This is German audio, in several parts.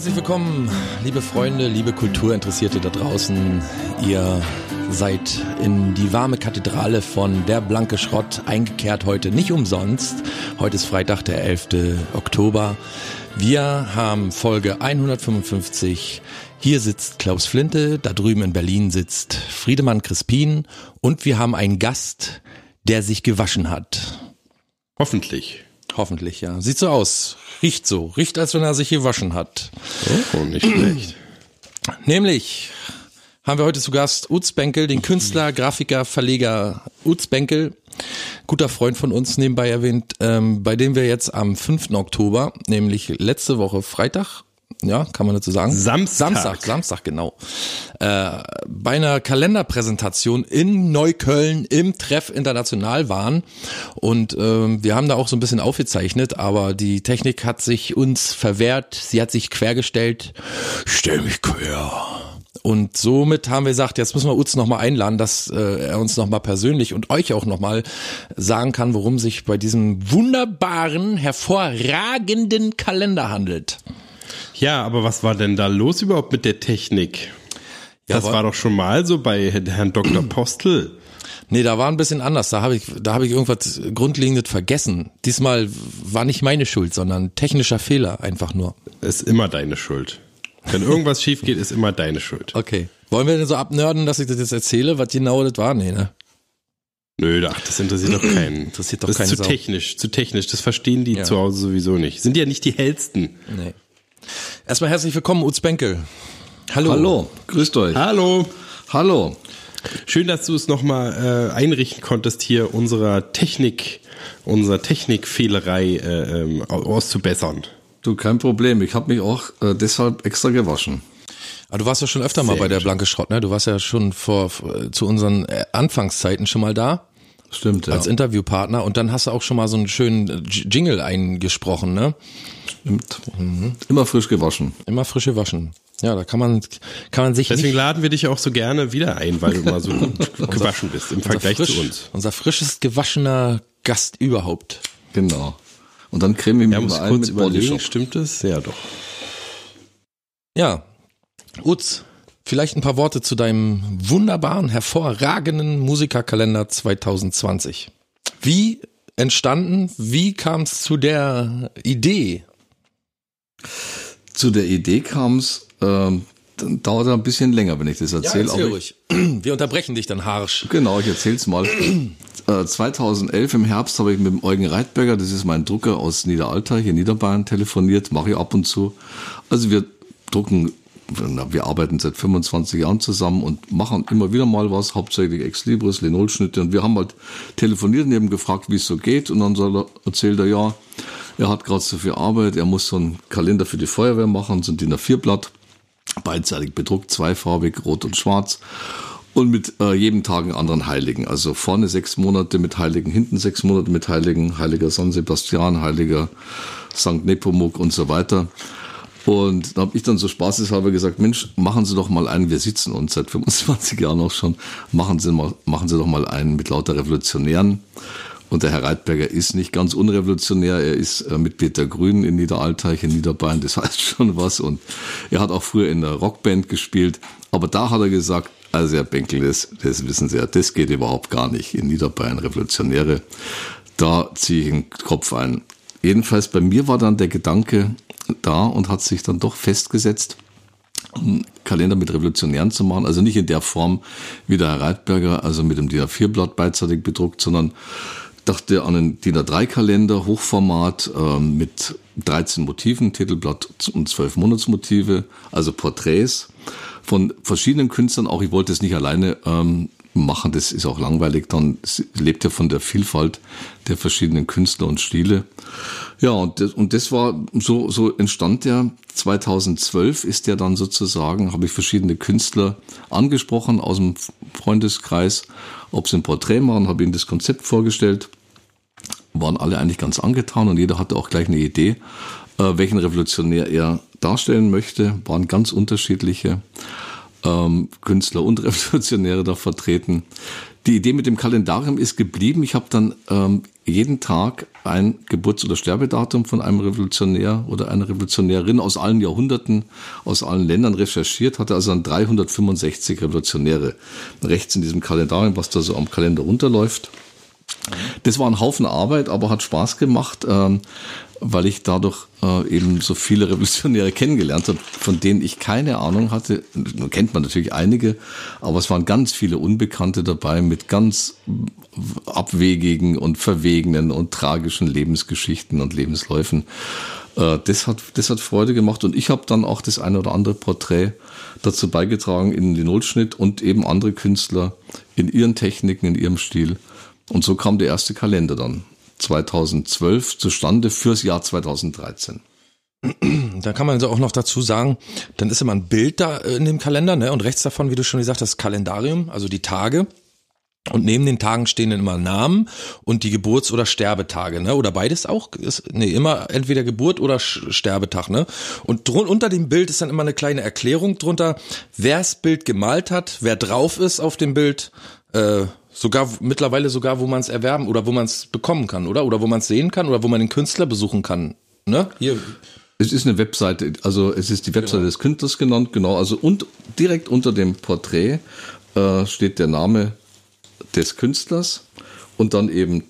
Herzlich willkommen, liebe Freunde, liebe Kulturinteressierte da draußen. Ihr seid in die warme Kathedrale von Der Blanke Schrott eingekehrt heute nicht umsonst. Heute ist Freitag, der 11. Oktober. Wir haben Folge 155. Hier sitzt Klaus Flinte, da drüben in Berlin sitzt Friedemann Crispin und wir haben einen Gast, der sich gewaschen hat. Hoffentlich. Hoffentlich, ja. Sieht so aus. Riecht so. Riecht, als wenn er sich gewaschen hat. Oh, nicht schlecht. Nämlich haben wir heute zu Gast Utz Benkel, den Künstler, Grafiker, Verleger Utz Benkel. Guter Freund von uns nebenbei erwähnt, ähm, bei dem wir jetzt am 5. Oktober, nämlich letzte Woche Freitag, ja, kann man dazu sagen? Samstag. Samstag, Samstag, genau. Äh, bei einer Kalenderpräsentation in Neukölln im Treff International waren. Und ähm, wir haben da auch so ein bisschen aufgezeichnet, aber die Technik hat sich uns verwehrt. Sie hat sich quergestellt. Stell mich quer. Und somit haben wir gesagt, jetzt müssen wir Utz nochmal einladen, dass äh, er uns nochmal persönlich und euch auch nochmal sagen kann, worum sich bei diesem wunderbaren, hervorragenden Kalender handelt. Ja, aber was war denn da los überhaupt mit der Technik? Ja, das war- doch schon mal so bei Herrn Dr. Postel. Nee, da war ein bisschen anders. Da habe ich, da habe ich irgendwas Grundlegendes vergessen. Diesmal war nicht meine Schuld, sondern technischer Fehler einfach nur. Ist immer deine Schuld. Wenn irgendwas schief geht, ist immer deine Schuld. Okay. Wollen wir denn so abnörden, dass ich das jetzt erzähle, was genau das war? Nee, ne? Nö, ach, das interessiert doch keinen. Interessiert doch das keine ist zu Sau. technisch, zu technisch. Das verstehen die Ja. zu Hause sowieso nicht. Sind ja nicht die hellsten. Nee. Erstmal herzlich willkommen, Utz Benkel. Hallo. Hallo, grüßt euch. Hallo. Hallo. Schön, dass du es nochmal äh, einrichten konntest, hier unserer Technik, unserer Technikfehlerei äh, ähm, au- auszubessern. Du, kein Problem. Ich habe mich auch äh, deshalb extra gewaschen. Aber du warst ja schon öfter mal Sehr bei der. Blanke Schrott, ne? Du warst ja schon vor, vor zu unseren äh, Anfangszeiten schon mal da Stimmt, ja. als Interviewpartner und dann hast du auch schon mal so einen schönen äh, Jingle eingesprochen, ne? Stimmt. Immer frisch gewaschen. Immer frische waschen. Ja, da kann man kann man sich Deswegen nicht laden wir dich auch so gerne wieder ein, weil du mal so gewaschen bist im Vergleich frisch, zu uns. Unser frischest gewaschener Gast überhaupt. Genau. Und dann creme ich mich Ja, ich ein kurz mit überlegen, Bodyshop. stimmt es? Ja, doch. Ja. Utz, vielleicht ein paar Worte zu deinem wunderbaren, hervorragenden Musikerkalender 2020. Wie entstanden? Wie kam es zu der Idee? Zu der Idee kam es, ähm, dauert er ein bisschen länger, wenn ich das erzähle. aber ich- ruhig. Wir unterbrechen dich dann harsch. Genau, ich erzähl's mal. Äh, 2011 im Herbst habe ich mit dem Eugen Reitberger, das ist mein Drucker aus Niederalter, hier in Niederbayern, telefoniert, mache ich ab und zu. Also wir drucken, wir arbeiten seit 25 Jahren zusammen und machen immer wieder mal was, hauptsächlich Ex Libris, Linolschnitte. Und wir haben halt telefoniert und eben gefragt, wie es so geht. Und dann er, erzählt er, ja, er hat gerade so viel Arbeit, er muss so einen Kalender für die Feuerwehr machen, so ein DIN A4-Blatt beidseitig bedruckt, zweifarbig, rot und schwarz. Und mit äh, jedem Tag einen anderen Heiligen. Also vorne sechs Monate mit Heiligen, hinten sechs Monate mit Heiligen, Heiliger San Sebastian, Heiliger Sankt Nepomuk und so weiter. Und da habe ich dann so spaßeshalber gesagt, Mensch, machen Sie doch mal einen, wir sitzen uns seit 25 Jahren auch schon, machen Sie, mal, machen Sie doch mal einen mit lauter Revolutionären. Und der Herr Reitberger ist nicht ganz unrevolutionär. Er ist äh, Mitglied der Grünen in Niederalteich, in Niederbayern. Das heißt schon was. Und er hat auch früher in der Rockband gespielt. Aber da hat er gesagt, also Herr Benkel, das, das wissen Sie ja, das geht überhaupt gar nicht. In Niederbayern Revolutionäre, da ziehe ich den Kopf ein. Jedenfalls bei mir war dann der Gedanke da und hat sich dann doch festgesetzt, einen Kalender mit Revolutionären zu machen. Also nicht in der Form wie der Herr Reitberger, also mit dem DIN A4-Blatt beidseitig bedruckt, sondern dachte an einen DIN A3-Kalender, Hochformat, ähm, mit 13 Motiven, Titelblatt und 12 Monatsmotive, also Porträts von verschiedenen Künstlern. Auch ich wollte es nicht alleine ähm, machen, das ist auch langweilig. Dann lebt ja von der Vielfalt der verschiedenen Künstler und Stile. Ja, und das, und das war so, so entstand der. 2012 ist der dann sozusagen, habe ich verschiedene Künstler angesprochen aus dem Freundeskreis, ob sie ein Porträt machen, habe ihnen das Konzept vorgestellt waren alle eigentlich ganz angetan und jeder hatte auch gleich eine Idee, äh, welchen Revolutionär er darstellen möchte, waren ganz unterschiedliche. Ähm, Künstler und Revolutionäre da vertreten. Die Idee mit dem Kalendarium ist geblieben. Ich habe dann ähm, jeden Tag ein Geburts- oder Sterbedatum von einem Revolutionär oder einer Revolutionärin aus allen Jahrhunderten, aus allen Ländern recherchiert, hatte also dann 365 Revolutionäre rechts in diesem Kalendarium, was da so am Kalender runterläuft. Das war ein Haufen Arbeit, aber hat Spaß gemacht. Ähm, weil ich dadurch äh, eben so viele Revolutionäre kennengelernt habe, von denen ich keine Ahnung hatte. Nun kennt man natürlich einige, aber es waren ganz viele Unbekannte dabei mit ganz abwegigen und verwegenen und tragischen Lebensgeschichten und Lebensläufen. Äh, das, hat, das hat Freude gemacht und ich habe dann auch das eine oder andere Porträt dazu beigetragen in den Nullschnitt und eben andere Künstler in ihren Techniken, in ihrem Stil. Und so kam der erste Kalender dann. 2012 zustande fürs Jahr 2013. Da kann man also auch noch dazu sagen, dann ist immer ein Bild da in dem Kalender, ne? Und rechts davon, wie du schon gesagt hast, Kalendarium, also die Tage. Und neben den Tagen stehen dann immer Namen und die Geburts- oder Sterbetage, ne? Oder beides auch? Ist, nee, immer entweder Geburt oder Sterbetag, ne? Und drun unter dem Bild ist dann immer eine kleine Erklärung drunter, wer das Bild gemalt hat, wer drauf ist auf dem Bild, äh, Sogar mittlerweile sogar, wo man es erwerben oder wo man es bekommen kann, oder? Oder wo man es sehen kann oder wo man den Künstler besuchen kann. Ne? Hier. Es ist eine Webseite, also es ist die Webseite genau. des Künstlers genannt, genau. Also und direkt unter dem Porträt äh, steht der Name des Künstlers und dann eben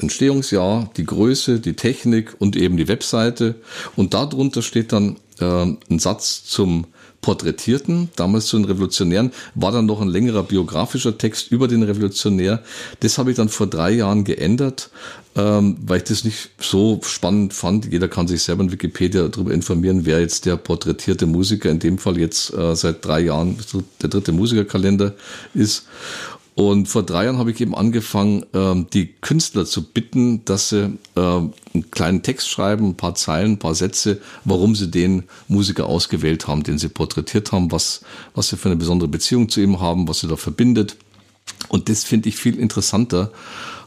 Entstehungsjahr, die Größe, die Technik und eben die Webseite. Und darunter steht dann äh, ein Satz zum Porträtierten, damals zu den Revolutionären, war dann noch ein längerer biografischer Text über den Revolutionär. Das habe ich dann vor drei Jahren geändert, ähm, weil ich das nicht so spannend fand. Jeder kann sich selber in Wikipedia darüber informieren, wer jetzt der porträtierte Musiker, in dem Fall jetzt äh, seit drei Jahren der dritte Musikerkalender ist. Und vor drei Jahren habe ich eben angefangen, ähm, die Künstler zu bitten, dass sie äh, einen kleinen Text schreiben, ein paar Zeilen, ein paar Sätze, warum sie den Musiker ausgewählt haben, den sie porträtiert haben, was, was sie für eine besondere Beziehung zu ihm haben, was sie da verbindet. Und das finde ich viel interessanter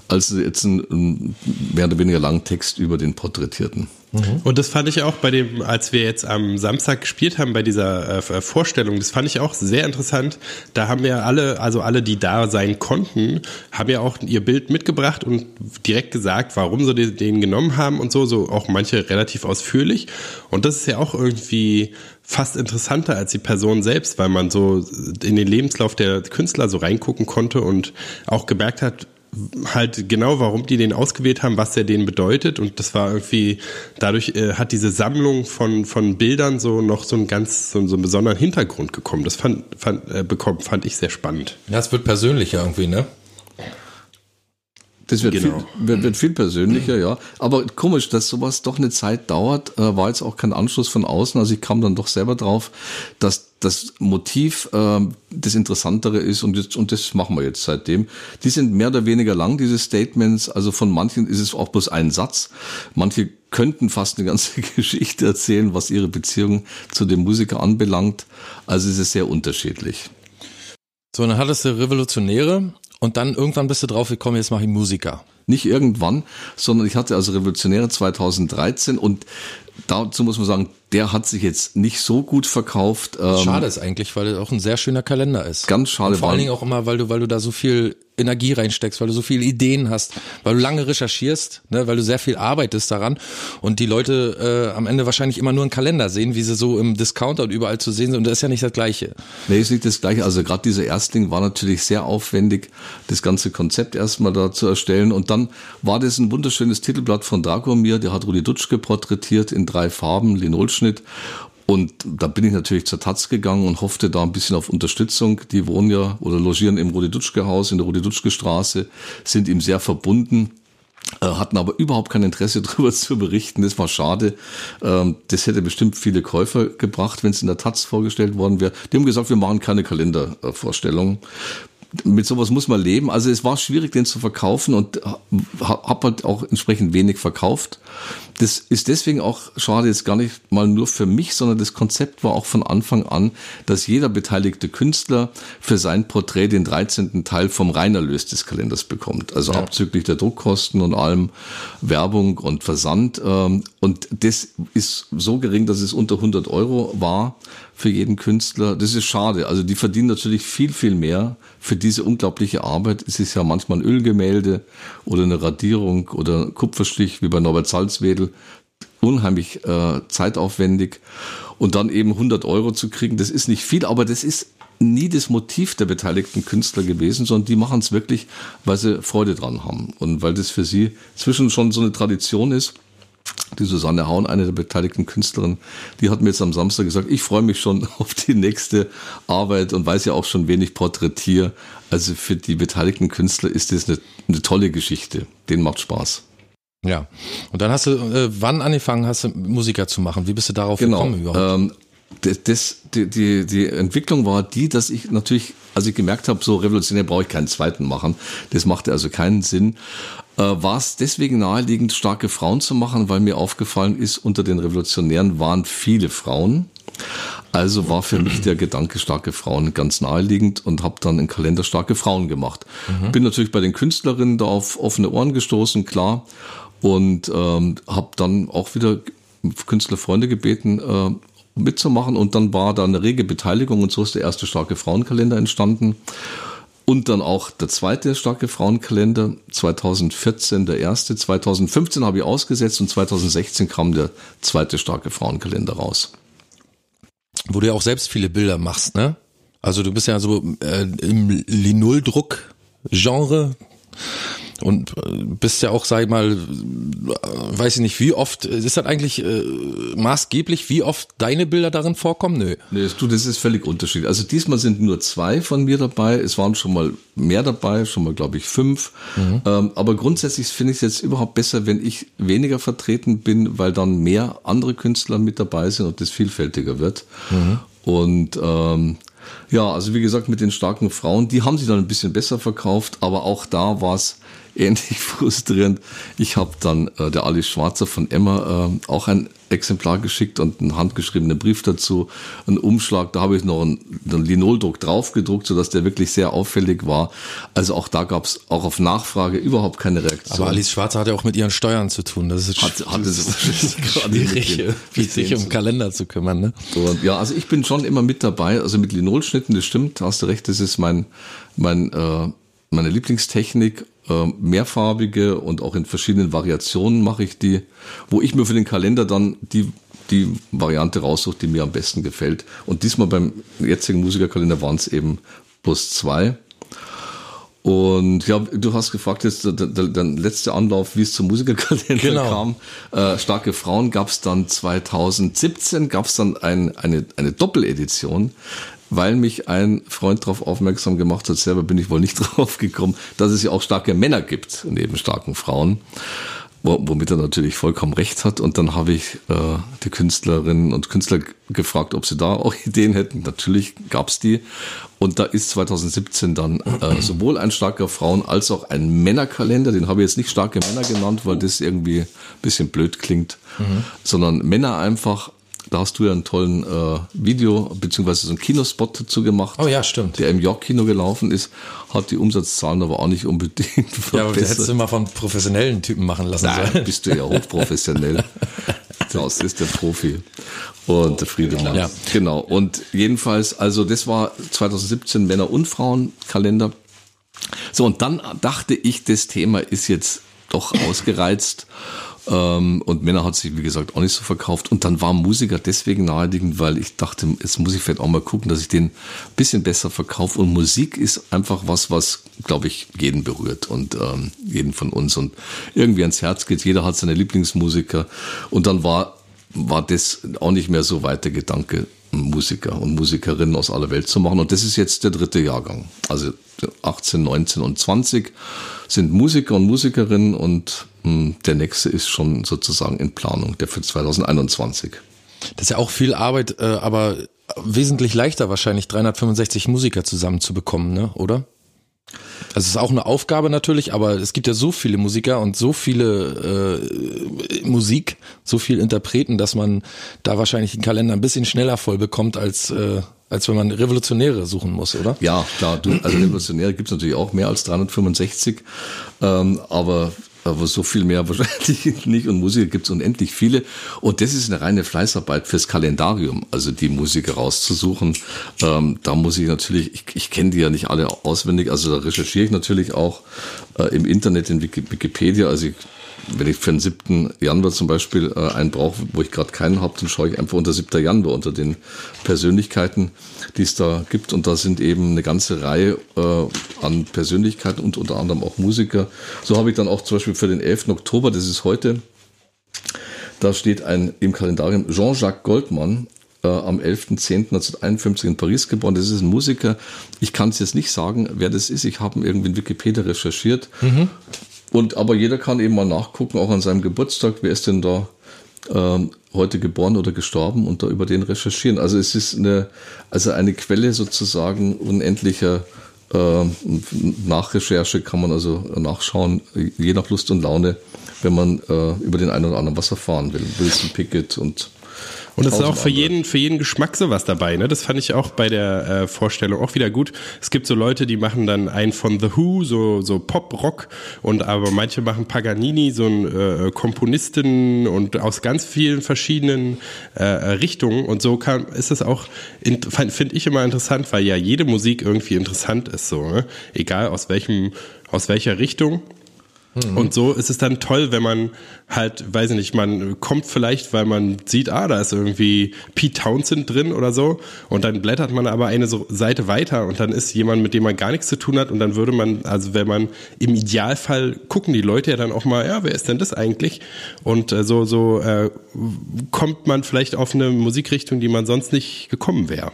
als jetzt einen mehr oder weniger langen Text über den Porträtierten. Mhm. Und das fand ich auch bei dem, als wir jetzt am Samstag gespielt haben bei dieser äh, Vorstellung, das fand ich auch sehr interessant. Da haben ja alle, also alle, die da sein konnten, haben ja auch ihr Bild mitgebracht und direkt gesagt, warum sie den genommen haben und so, so auch manche relativ ausführlich. Und das ist ja auch irgendwie fast interessanter als die Person selbst, weil man so in den Lebenslauf der Künstler so reingucken konnte und auch gemerkt hat, halt genau, warum die den ausgewählt haben, was der denen bedeutet. Und das war irgendwie, dadurch äh, hat diese Sammlung von, von Bildern so noch so einen ganz, so, so einen besonderen Hintergrund gekommen. Das fand, fand, äh, bekommen, fand ich sehr spannend. Ja, es wird persönlicher irgendwie, ne? Das wird, genau. viel, wird, wird, viel persönlicher, ja. Aber komisch, dass sowas doch eine Zeit dauert, äh, war jetzt auch kein Anschluss von außen. Also ich kam dann doch selber drauf, dass das Motiv äh, das Interessantere ist und, jetzt, und das machen wir jetzt seitdem. Die sind mehr oder weniger lang, diese Statements. Also von manchen ist es auch bloß ein Satz. Manche könnten fast eine ganze Geschichte erzählen, was ihre Beziehung zu dem Musiker anbelangt. Also es ist sehr unterschiedlich. So, dann hattest du Revolutionäre und dann irgendwann bist du drauf gekommen, jetzt mache ich Musiker. Nicht irgendwann, sondern ich hatte also Revolutionäre 2013 und dazu muss man sagen, der hat sich jetzt nicht so gut verkauft. Ähm, schade ist eigentlich, weil er auch ein sehr schöner Kalender ist. Ganz schade. Und vor allen Dingen auch immer, weil du, weil du da so viel Energie reinsteckst, weil du so viele Ideen hast, weil du lange recherchierst, ne, weil du sehr viel arbeitest daran und die Leute äh, am Ende wahrscheinlich immer nur einen Kalender sehen, wie sie so im Discounter und überall zu sehen sind und das ist ja nicht das Gleiche. Nee, ist nicht das Gleiche. Also gerade dieser Erstling war natürlich sehr aufwendig, das ganze Konzept erstmal da zu erstellen und dann war das ein wunderschönes Titelblatt von Dragomir, der hat Rudi Dutschke porträtiert in drei Farben, Linolschnitt und da bin ich natürlich zur Taz gegangen und hoffte da ein bisschen auf Unterstützung. Die wohnen ja oder logieren im Rudi-Dutschke-Haus in der Rudi-Dutschke-Straße, sind ihm sehr verbunden äh, hatten aber überhaupt kein Interesse darüber zu berichten. Das war schade. Ähm, das hätte bestimmt viele Käufer gebracht, wenn es in der Taz vorgestellt worden wäre. Die haben gesagt, wir machen keine Kalendervorstellung mit sowas muss man leben. Also es war schwierig, den zu verkaufen und habe halt auch entsprechend wenig verkauft. Das ist deswegen auch schade jetzt gar nicht mal nur für mich, sondern das Konzept war auch von Anfang an, dass jeder beteiligte Künstler für sein Porträt den 13. Teil vom Reinerlös des Kalenders bekommt. Also ja. abzüglich der Druckkosten und allem Werbung und Versand. Ähm, und das ist so gering, dass es unter 100 Euro war für jeden Künstler. Das ist schade. Also die verdienen natürlich viel, viel mehr für diese unglaubliche Arbeit. Es ist ja manchmal ein Ölgemälde oder eine Radierung oder Kupferstich wie bei Norbert Salzwedel. Unheimlich äh, zeitaufwendig. Und dann eben 100 Euro zu kriegen, das ist nicht viel, aber das ist nie das Motiv der beteiligten Künstler gewesen, sondern die machen es wirklich, weil sie Freude dran haben und weil das für sie zwischen schon so eine Tradition ist. Die Susanne Haun, eine der beteiligten Künstlerinnen, die hat mir jetzt am Samstag gesagt, ich freue mich schon auf die nächste Arbeit und weiß ja auch schon wenig porträtiere. Also für die beteiligten Künstler ist das eine, eine tolle Geschichte. Den macht Spaß. Ja. Und dann hast du, äh, wann angefangen hast du Musiker zu machen? Wie bist du darauf genau. gekommen überhaupt? Ähm, das, das, die, die, die Entwicklung war die, dass ich natürlich, als ich gemerkt habe, so revolutionär brauche ich keinen zweiten machen. Das machte also keinen Sinn. Äh, war es deswegen naheliegend, starke Frauen zu machen, weil mir aufgefallen ist, unter den Revolutionären waren viele Frauen. Also war für mich der Gedanke starke Frauen ganz naheliegend und habe dann einen Kalender starke Frauen gemacht. Mhm. Bin natürlich bei den Künstlerinnen da auf offene Ohren gestoßen, klar, und ähm, habe dann auch wieder Künstlerfreunde gebeten, äh, mitzumachen und dann war da eine rege Beteiligung und so ist der erste starke Frauenkalender entstanden. Und dann auch der zweite starke Frauenkalender, 2014 der erste, 2015 habe ich ausgesetzt und 2016 kam der zweite starke Frauenkalender raus. Wo du ja auch selbst viele Bilder machst, ne? Also du bist ja so äh, im Linoldruck-Genre und äh, bist ja auch, sag ich mal, äh, weiß ich nicht, wie oft, ist das eigentlich äh, maßgeblich, wie oft deine Bilder darin vorkommen? Nö. Nee, du, das ist völlig unterschiedlich. Also diesmal sind nur zwei von mir dabei. Es waren schon mal mehr dabei, schon mal, glaube ich, fünf. Mhm. Ähm, aber grundsätzlich finde ich es jetzt überhaupt besser, wenn ich weniger vertreten bin, weil dann mehr andere Künstler mit dabei sind und das vielfältiger wird. Mhm. Und ähm, ja, also wie gesagt, mit den starken Frauen, die haben sich dann ein bisschen besser verkauft, aber auch da war es ähnlich frustrierend. Ich habe dann äh, der Alice Schwarzer von Emma äh, auch ein Exemplar geschickt und einen handgeschriebenen Brief dazu, einen Umschlag. Da habe ich noch einen, einen Linoldruck draufgedruckt, sodass der wirklich sehr auffällig war. Also auch da gab es auch auf Nachfrage überhaupt keine Reaktion. Aber Alice Schwarzer hat ja auch mit ihren Steuern zu tun. Das ist hat, hat es schwierig, sich um Kalender zu kümmern. Ne? Und, ja, also ich bin schon immer mit dabei. Also mit Linolschnitten, das stimmt, hast du recht, das ist mein, mein äh, meine Lieblingstechnik mehrfarbige und auch in verschiedenen Variationen mache ich die, wo ich mir für den Kalender dann die die Variante raussuche, die mir am besten gefällt. Und diesmal beim jetzigen Musikerkalender waren es eben plus zwei. Und ja, du hast gefragt jetzt der, der, der letzte Anlauf, wie es zum Musikerkalender genau. kam. Äh, Starke Frauen gab es dann 2017, gab es dann ein, eine, eine Doppeledition weil mich ein Freund darauf aufmerksam gemacht hat, selber bin ich wohl nicht drauf gekommen, dass es ja auch starke Männer gibt, neben starken Frauen. Womit er natürlich vollkommen recht hat. Und dann habe ich äh, die Künstlerinnen und Künstler gefragt, ob sie da auch Ideen hätten. Natürlich gab's die. Und da ist 2017 dann äh, sowohl ein starker Frauen- als auch ein Männerkalender. Den habe ich jetzt nicht starke Männer genannt, weil das irgendwie ein bisschen blöd klingt, mhm. sondern Männer einfach da hast du ja einen tollen äh, Video beziehungsweise so einen Kinospot dazu gemacht. Oh ja, stimmt. Der im York-Kino gelaufen ist, hat die Umsatzzahlen aber auch nicht unbedingt verbessert. Ja, aber das hättest du mal von professionellen Typen machen lassen Nein, sollen. bist du ja hochprofessionell. Das ist der Profi. Und der Friedemann. Ja. Genau. Und jedenfalls, also das war 2017 Männer- und Frauenkalender. So, und dann dachte ich, das Thema ist jetzt doch ausgereizt. Ähm, und Männer hat sich, wie gesagt, auch nicht so verkauft. Und dann war Musiker deswegen naheliegend, weil ich dachte, jetzt muss ich vielleicht auch mal gucken, dass ich den ein bisschen besser verkaufe. Und Musik ist einfach was, was, glaube ich, jeden berührt und ähm, jeden von uns und irgendwie ans Herz geht. Jeder hat seine Lieblingsmusiker. Und dann war, war das auch nicht mehr so weit der Gedanke, Musiker und Musikerinnen aus aller Welt zu machen. Und das ist jetzt der dritte Jahrgang. Also 18, 19 und 20 sind Musiker und Musikerinnen und der nächste ist schon sozusagen in Planung, der für 2021. Das ist ja auch viel Arbeit, äh, aber wesentlich leichter wahrscheinlich 365 Musiker zusammenzubekommen, ne? oder? Also es ist auch eine Aufgabe natürlich, aber es gibt ja so viele Musiker und so viele äh, Musik, so viel Interpreten, dass man da wahrscheinlich den Kalender ein bisschen schneller voll bekommt, als, äh, als wenn man Revolutionäre suchen muss, oder? Ja, klar. Du, also Revolutionäre gibt es natürlich auch mehr als 365, ähm, aber aber so viel mehr wahrscheinlich nicht. Und Musiker gibt es unendlich viele. Und das ist eine reine Fleißarbeit fürs Kalendarium, also die Musiker rauszusuchen. Ähm, da muss ich natürlich, ich, ich kenne die ja nicht alle auswendig, also da recherchiere ich natürlich auch äh, im Internet in Wikipedia, also ich wenn ich für den 7. Januar zum Beispiel äh, einen brauche, wo ich gerade keinen habe, dann schaue ich einfach unter 7. Januar, unter den Persönlichkeiten, die es da gibt. Und da sind eben eine ganze Reihe äh, an Persönlichkeiten und unter anderem auch Musiker. So habe ich dann auch zum Beispiel für den 11. Oktober, das ist heute, da steht ein im Kalendarium Jean-Jacques Goldmann, äh, am 11.10.1951 in Paris geboren. Das ist ein Musiker. Ich kann es jetzt nicht sagen, wer das ist. Ich habe ihn irgendwie in Wikipedia recherchiert. Mhm. Und aber jeder kann eben mal nachgucken, auch an seinem Geburtstag, wer ist denn da ähm, heute geboren oder gestorben und da über den recherchieren. Also es ist eine, also eine Quelle sozusagen unendlicher äh, Nachrecherche kann man also nachschauen, je nach Lust und Laune, wenn man äh, über den einen oder anderen was erfahren will. Wilson Pickett und und es ist auch für jeden, für jeden Geschmack sowas dabei, ne? Das fand ich auch bei der äh, Vorstellung auch wieder gut. Es gibt so Leute, die machen dann einen von The Who, so, so Pop-Rock, und aber manche machen Paganini, so ein äh, Komponisten und aus ganz vielen verschiedenen äh, Richtungen. Und so kann, ist es auch, finde ich immer interessant, weil ja jede Musik irgendwie interessant ist, so, ne? Egal aus welchem, aus welcher Richtung. Mhm. Und so ist es dann toll, wenn man halt, weiß ich nicht, man kommt vielleicht, weil man sieht, ah, da ist irgendwie Pete Townsend drin oder so. Und dann blättert man aber eine Seite weiter und dann ist jemand, mit dem man gar nichts zu tun hat. Und dann würde man, also wenn man im Idealfall gucken die Leute ja dann auch mal, ja, wer ist denn das eigentlich? Und äh, so, so äh, kommt man vielleicht auf eine Musikrichtung, die man sonst nicht gekommen wäre.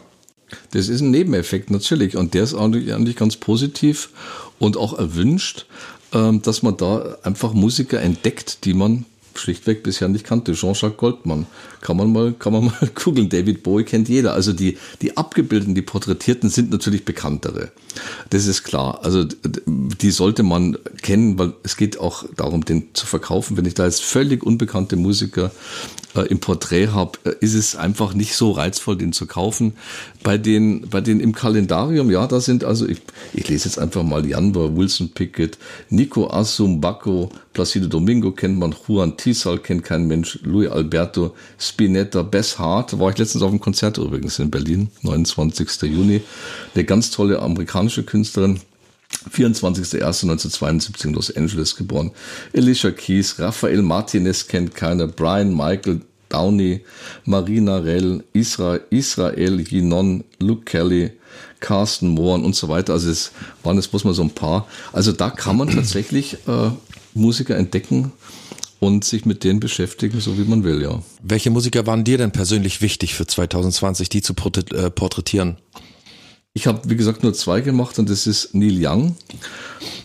Das ist ein Nebeneffekt natürlich und der ist eigentlich ganz positiv und auch erwünscht. Ähm, dass man da einfach Musiker entdeckt, die man schlichtweg bisher nicht kannte. Jean-Jacques Goldmann. Kann man mal, kann man mal googeln. David Bowie kennt jeder. Also die, die abgebildeten, die Porträtierten sind natürlich bekanntere. Das ist klar. Also die sollte man kennen, weil es geht auch darum, den zu verkaufen. Wenn ich da jetzt völlig unbekannte Musiker äh, im Porträt habe, äh, ist es einfach nicht so reizvoll, den zu kaufen. Bei den, bei den im Kalendarium, ja, da sind also, ich, ich lese jetzt einfach mal Janber, Wilson Pickett, Nico Assum, Bacco, Placido Domingo kennt man, Juan Tisal kennt kein Mensch, Louis Alberto, Spinetta, Bess Hart, war ich letztens auf einem Konzert übrigens in Berlin, 29. Juni, eine ganz tolle amerikanische Künstlerin, 24.01.1972 in Los Angeles geboren. Alicia Keys, Rafael Martinez kennt keiner, Brian Michael Downey, Marina Rell, Isra, Israel Yinon, Luke Kelly, Carsten Mohren und so weiter. Also es waren jetzt bloß mal so ein paar. Also da kann man tatsächlich äh, Musiker entdecken und sich mit denen beschäftigen, so wie man will, ja. Welche Musiker waren dir denn persönlich wichtig für 2020, die zu äh, porträtieren? Ich habe, wie gesagt, nur zwei gemacht und das ist Neil Young.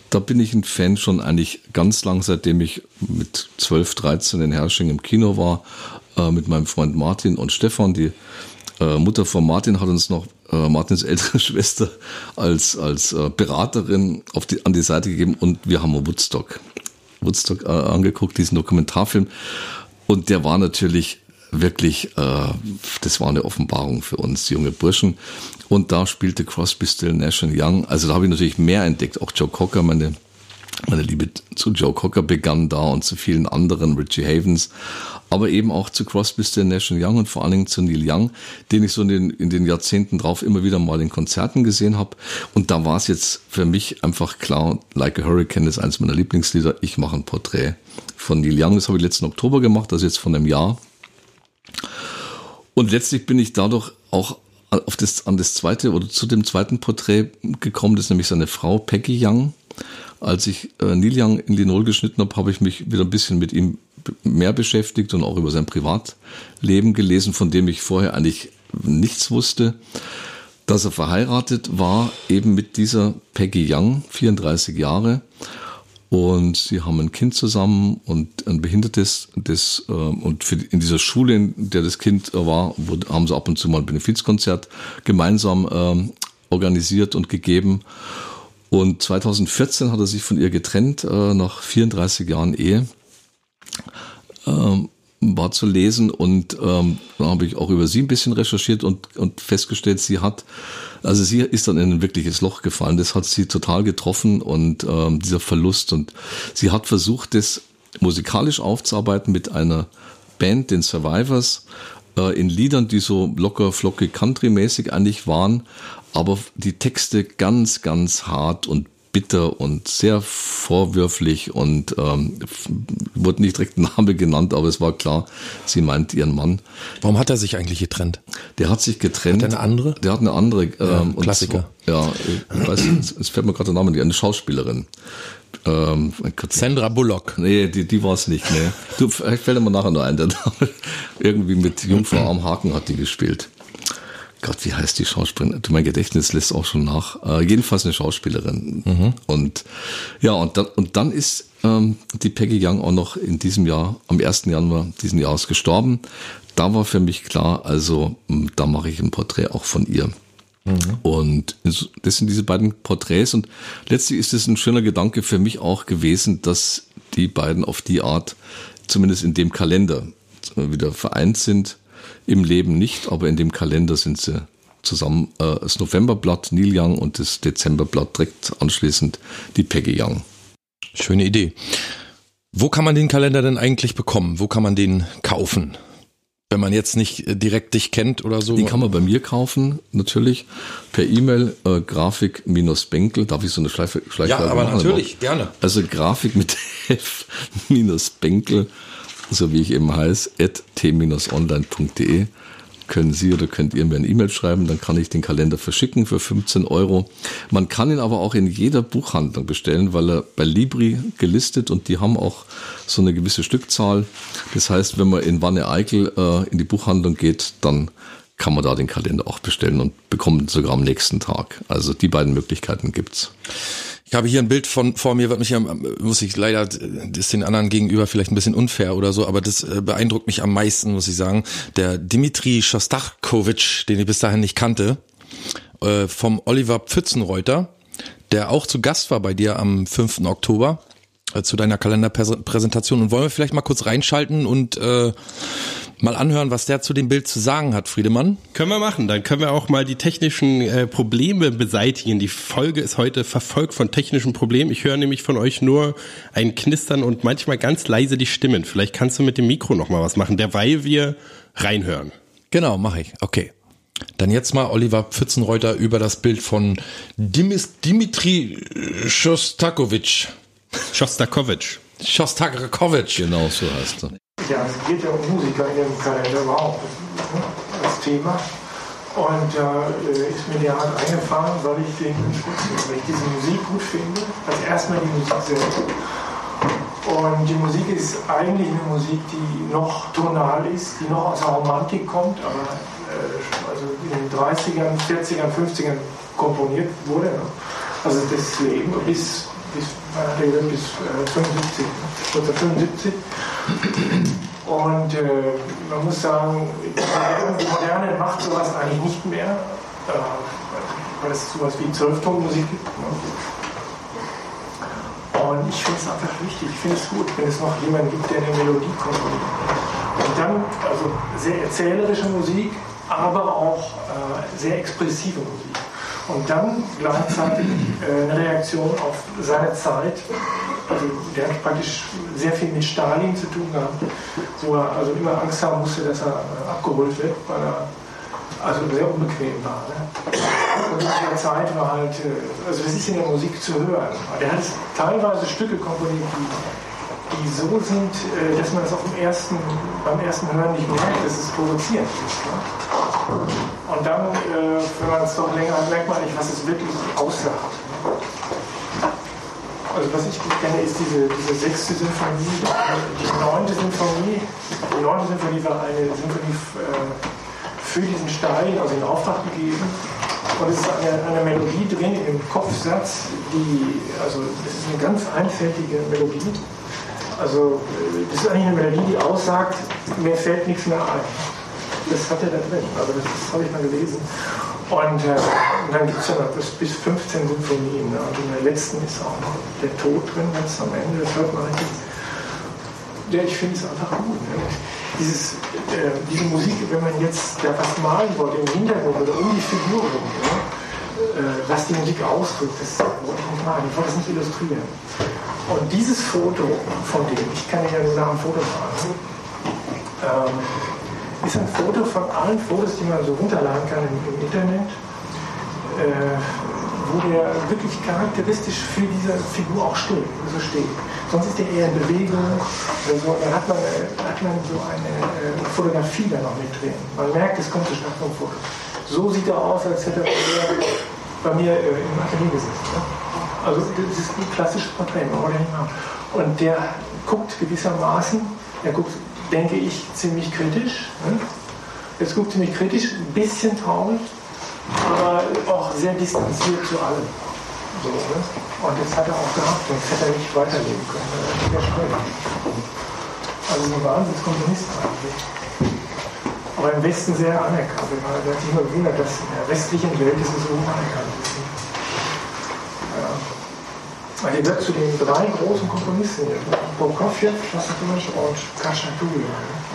Da bin ich ein Fan schon eigentlich ganz lang, seitdem ich mit 12, 13 in Hersching im Kino war, äh, mit meinem Freund Martin und Stefan. Die äh, Mutter von Martin hat uns noch äh, Martins ältere Schwester als, als äh, Beraterin auf die, an die Seite gegeben und wir haben Woodstock, Woodstock äh, angeguckt, diesen Dokumentarfilm. Und der war natürlich wirklich, äh, das war eine Offenbarung für uns, junge Burschen. Und da spielte Crosby, Still, Nash Young. Also da habe ich natürlich mehr entdeckt. Auch Joe Cocker, meine, meine Liebe zu Joe Cocker begann da und zu vielen anderen, Richie Havens. Aber eben auch zu Crosby, Still, Nash Young und vor allen Dingen zu Neil Young, den ich so in den, in den Jahrzehnten drauf immer wieder mal in Konzerten gesehen habe. Und da war es jetzt für mich einfach klar, Like a Hurricane ist eines meiner Lieblingslieder. Ich mache ein Porträt von Neil Young. Das habe ich letzten Oktober gemacht, also jetzt von einem Jahr. Und letztlich bin ich dadurch auch auf das, an das zweite oder zu dem zweiten Porträt gekommen, das ist nämlich seine Frau Peggy Young. Als ich äh, Neil Young in Linol geschnitten habe, habe ich mich wieder ein bisschen mit ihm mehr beschäftigt und auch über sein Privatleben gelesen, von dem ich vorher eigentlich nichts wusste. Dass er verheiratet war, eben mit dieser Peggy Young, 34 Jahre, und sie haben ein Kind zusammen und ein Behindertes. Das, äh, und für, in dieser Schule, in der das Kind war, wo, haben sie ab und zu mal ein Benefizkonzert gemeinsam äh, organisiert und gegeben. Und 2014 hat er sich von ihr getrennt, äh, nach 34 Jahren Ehe. Ähm, war zu lesen und ähm, da habe ich auch über sie ein bisschen recherchiert und, und festgestellt, sie hat, also sie ist dann in ein wirkliches Loch gefallen. Das hat sie total getroffen und ähm, dieser Verlust und sie hat versucht, das musikalisch aufzuarbeiten mit einer Band, den Survivors, äh, in Liedern, die so locker, flockig, country-mäßig eigentlich waren, aber die Texte ganz, ganz hart und bitter und sehr vorwürflich und ähm, wurde nicht direkt Name genannt, aber es war klar, sie meint ihren Mann. Warum hat er sich eigentlich getrennt? Der hat sich getrennt. Hat er eine andere? Der hat eine andere. Ähm, ja, Klassiker. Zwar, ja, ich weiß, es fällt mir gerade der Name nicht, eine Schauspielerin. Ähm, Sandra Bullock. Nee, die, die war es nicht. Nee. Du, vielleicht fällt mir nachher noch ein. Der Name. Irgendwie mit Jungfrau am Haken hat die gespielt. Gott, wie heißt die Schauspielerin? Mein Gedächtnis lässt auch schon nach. Äh, jedenfalls eine Schauspielerin. Mhm. Und ja, und dann, und dann ist ähm, die Peggy Young auch noch in diesem Jahr, am 1. Januar diesen Jahres gestorben. Da war für mich klar, also da mache ich ein Porträt auch von ihr. Mhm. Und das sind diese beiden Porträts und letztlich ist es ein schöner Gedanke für mich auch gewesen, dass die beiden auf die Art, zumindest in dem Kalender, wieder vereint sind im Leben nicht, aber in dem Kalender sind sie zusammen. Äh, das Novemberblatt Neil Young und das Dezemberblatt direkt anschließend die Peggy Young. Schöne Idee. Wo kann man den Kalender denn eigentlich bekommen? Wo kann man den kaufen? Wenn man jetzt nicht äh, direkt dich kennt oder so. Den kann man bei mir kaufen, natürlich. Per E-Mail, äh, Grafik-Benkel. Darf ich so eine Schleife, Schleife Ja, aber machen? natürlich, gerne. Also Grafik mit F-Benkel so wie ich eben heiße, at t-online.de können Sie oder könnt ihr mir eine E-Mail schreiben, dann kann ich den Kalender verschicken für 15 Euro. Man kann ihn aber auch in jeder Buchhandlung bestellen, weil er bei Libri gelistet und die haben auch so eine gewisse Stückzahl. Das heißt, wenn man in Wanne Eickel äh, in die Buchhandlung geht, dann kann man da den Kalender auch bestellen und bekommt ihn sogar am nächsten Tag. Also die beiden Möglichkeiten gibt's. Ich habe hier ein Bild von vor mir, wird mich muss ich leider ist den anderen gegenüber vielleicht ein bisschen unfair oder so, aber das äh, beeindruckt mich am meisten, muss ich sagen. Der Dimitri Shostakovich, den ich bis dahin nicht kannte, äh, vom Oliver Pfützenreuter, der auch zu Gast war bei dir am 5. Oktober zu deiner Kalenderpräsentation. Und wollen wir vielleicht mal kurz reinschalten und äh, mal anhören, was der zu dem Bild zu sagen hat, Friedemann? Können wir machen. Dann können wir auch mal die technischen äh, Probleme beseitigen. Die Folge ist heute verfolgt von technischen Problemen. Ich höre nämlich von euch nur ein Knistern und manchmal ganz leise die Stimmen. Vielleicht kannst du mit dem Mikro noch mal was machen, derweil wir reinhören. Genau, mache ich. Okay. Dann jetzt mal Oliver Pfützenreuter über das Bild von Dimis, Dimitri Shostakovich. Shostakovich. Shostakovich. Genau so heißt er. Ja, es geht ja um Musiker in dem Kalender überhaupt als Thema. Und da äh, ist mir der Art eingefahren, weil ich, den, weil ich diese Musik gut finde. Also erstmal die Musik selbst. Und die Musik ist eigentlich eine Musik, die noch tonal ist, die noch aus der Romantik kommt, aber äh, also in den 30ern, 40ern, 50ern komponiert wurde. Ne? Also das Leben bis, bis, bis äh, 75, 1975. Und äh, man muss sagen, die Moderne macht sowas eigentlich nicht mehr, äh, weil es sowas wie Zwölftonmusik gibt. Ne? Und ich finde es einfach wichtig, ich finde es gut, wenn es noch jemanden gibt, der eine Melodie komponiert. Und dann, also sehr erzählerische Musik, aber auch äh, sehr expressive Musik. Und dann gleichzeitig äh, eine Reaktion auf seine Zeit, also der hat praktisch sehr viel mit Stalin zu tun gehabt, wo er also immer Angst haben musste, dass er äh, abgeholt wird, weil er also sehr unbequem war. Ne? Und in der Zeit war halt, äh, also das ist in der Musik zu hören. Der hat teilweise Stücke komponiert, die, die so sind, dass man es auf dem ersten, beim ersten Hören nicht merkt, dass es provozierend ist. Ne? Und dann, wenn man es doch länger hat, merkt man nicht, was es wirklich aussagt also was ich gut kenne, ist diese, diese sechste Sinfonie, die neunte Sinfonie. Die neunte Sinfonie war eine Sinfonie äh, für diesen Stein, also in Auftrag gegeben. Und es ist eine, eine Melodie drin im Kopfsatz, die, also das ist eine ganz einfältige Melodie. Also äh, das ist eigentlich eine Melodie, die aussagt, mir fällt nichts mehr ein. Das hat er da drin, also das, das habe ich mal gelesen. Und äh, dann gibt es ja noch bis, bis 15 Sinfonien. Ne? Und in der letzten ist auch noch der Tod drin, ganz am Ende, das hört man richtig. Ja, ich finde es einfach gut. Ne? Dieses, äh, diese Musik, wenn man jetzt da was malen wollte im Hintergrund oder um die Figur rum, ne? äh, was die Musik ausdrückt, das wollte ich nicht machen. Ich wollte es nicht illustrieren. Und dieses Foto von dem, ich kann ja nur nach einem Foto fragen, ähm, ist ein Foto von allen Fotos, die man so runterladen kann im, im Internet, äh, wo der wirklich charakteristisch für diese Figur auch steht, so steht. Sonst ist der eher in Bewegung oder so. Dann hat man, äh, hat man so eine äh, Fotografie da noch mit drin. Man merkt, es kommt zustande vom Foto. So sieht er aus, als hätte er bei mir äh, im Atelier gesessen. Ne? Also das ist ein klassisches Porträt, man nicht machen. Und der guckt gewissermaßen, er guckt denke ich, ziemlich kritisch. Ne? Es guckt ziemlich kritisch, ein bisschen traurig, aber auch sehr distanziert zu allem. So, ne? Und das hat er auch gehabt, sonst hätte er nicht weiterleben können. Also ein Wahnsinnskomponist eigentlich. Aber im Westen sehr anerkannt. Man hat sich immer gewundert, dass in der westlichen Welt ist es so unanerkannt ist. Ja. Er gehört zu den drei großen Komponisten. Prokofjew, Shostakovich und Khachaturian.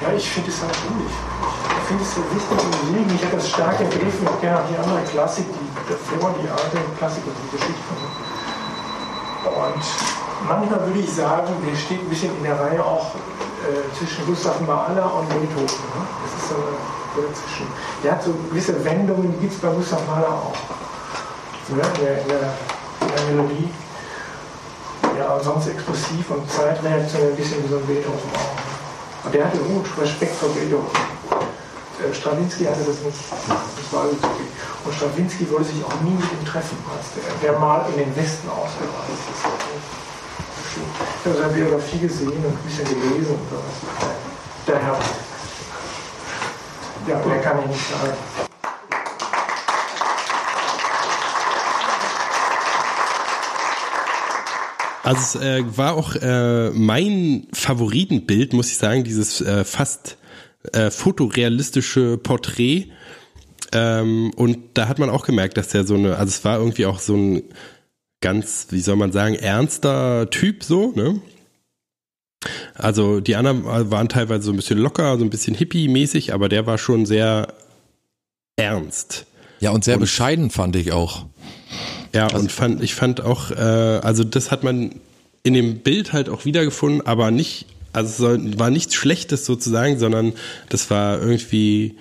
Ja, ich finde es halt gut. Ich finde es so wichtig Musik. Mich hat das stark ergriffen. Ich auch die andere Klassik, die davor, die alte Klassik und die Geschichte. Und manchmal würde ich sagen, der steht ein bisschen in der Reihe auch äh, zwischen Gustav Mahler und Beethoven. Ne? Das ist so dazwischen. Der hat so gewisse Wendungen, die gibt es bei Gustav Mahler auch ne, der, der, der Melodie. Ja, sonst explosiv und zeitreaktionell ein bisschen wie so ein Beethoven auch. Und der hatte gut Respekt vor Beethoven. Äh, Stravinsky hatte das nicht. Das war so. Und Stravinsky wollte sich auch nie mit ihm treffen, als der, der mal in den Westen ausgereist ist. Ich habe seine Biografie gesehen und ein bisschen gelesen und. Der Herr. Ja, mehr kann ich nicht sagen. Also es äh, war auch äh, mein Favoritenbild, muss ich sagen, dieses äh, fast äh, fotorealistische Porträt. Ähm, und da hat man auch gemerkt, dass der so eine, also es war irgendwie auch so ein ganz, wie soll man sagen, ernster Typ so, ne? Also die anderen waren teilweise so ein bisschen locker, so ein bisschen hippie-mäßig, aber der war schon sehr ernst. Ja, und sehr und, bescheiden fand ich auch. Ja, also, und fand, ich fand auch, äh, also das hat man in dem Bild halt auch wiedergefunden, aber nicht, also es war nichts Schlechtes sozusagen, sondern das war irgendwie,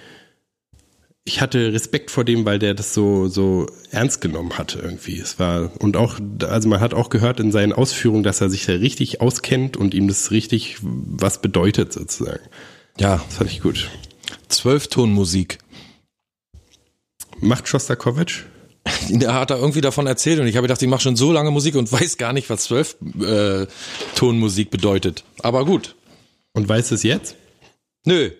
ich hatte Respekt vor dem, weil der das so, so ernst genommen hatte irgendwie. Es war, und auch, also man hat auch gehört in seinen Ausführungen, dass er sich da richtig auskennt und ihm das richtig was bedeutet sozusagen. Ja. Das fand ich gut. Zwölftonmusik. Macht Schostakowitsch? Er hat da irgendwie davon erzählt und ich habe gedacht, ich mache schon so lange Musik und weiß gar nicht, was zwölf äh, Tonmusik bedeutet. Aber gut. Und weiß es jetzt? Nö.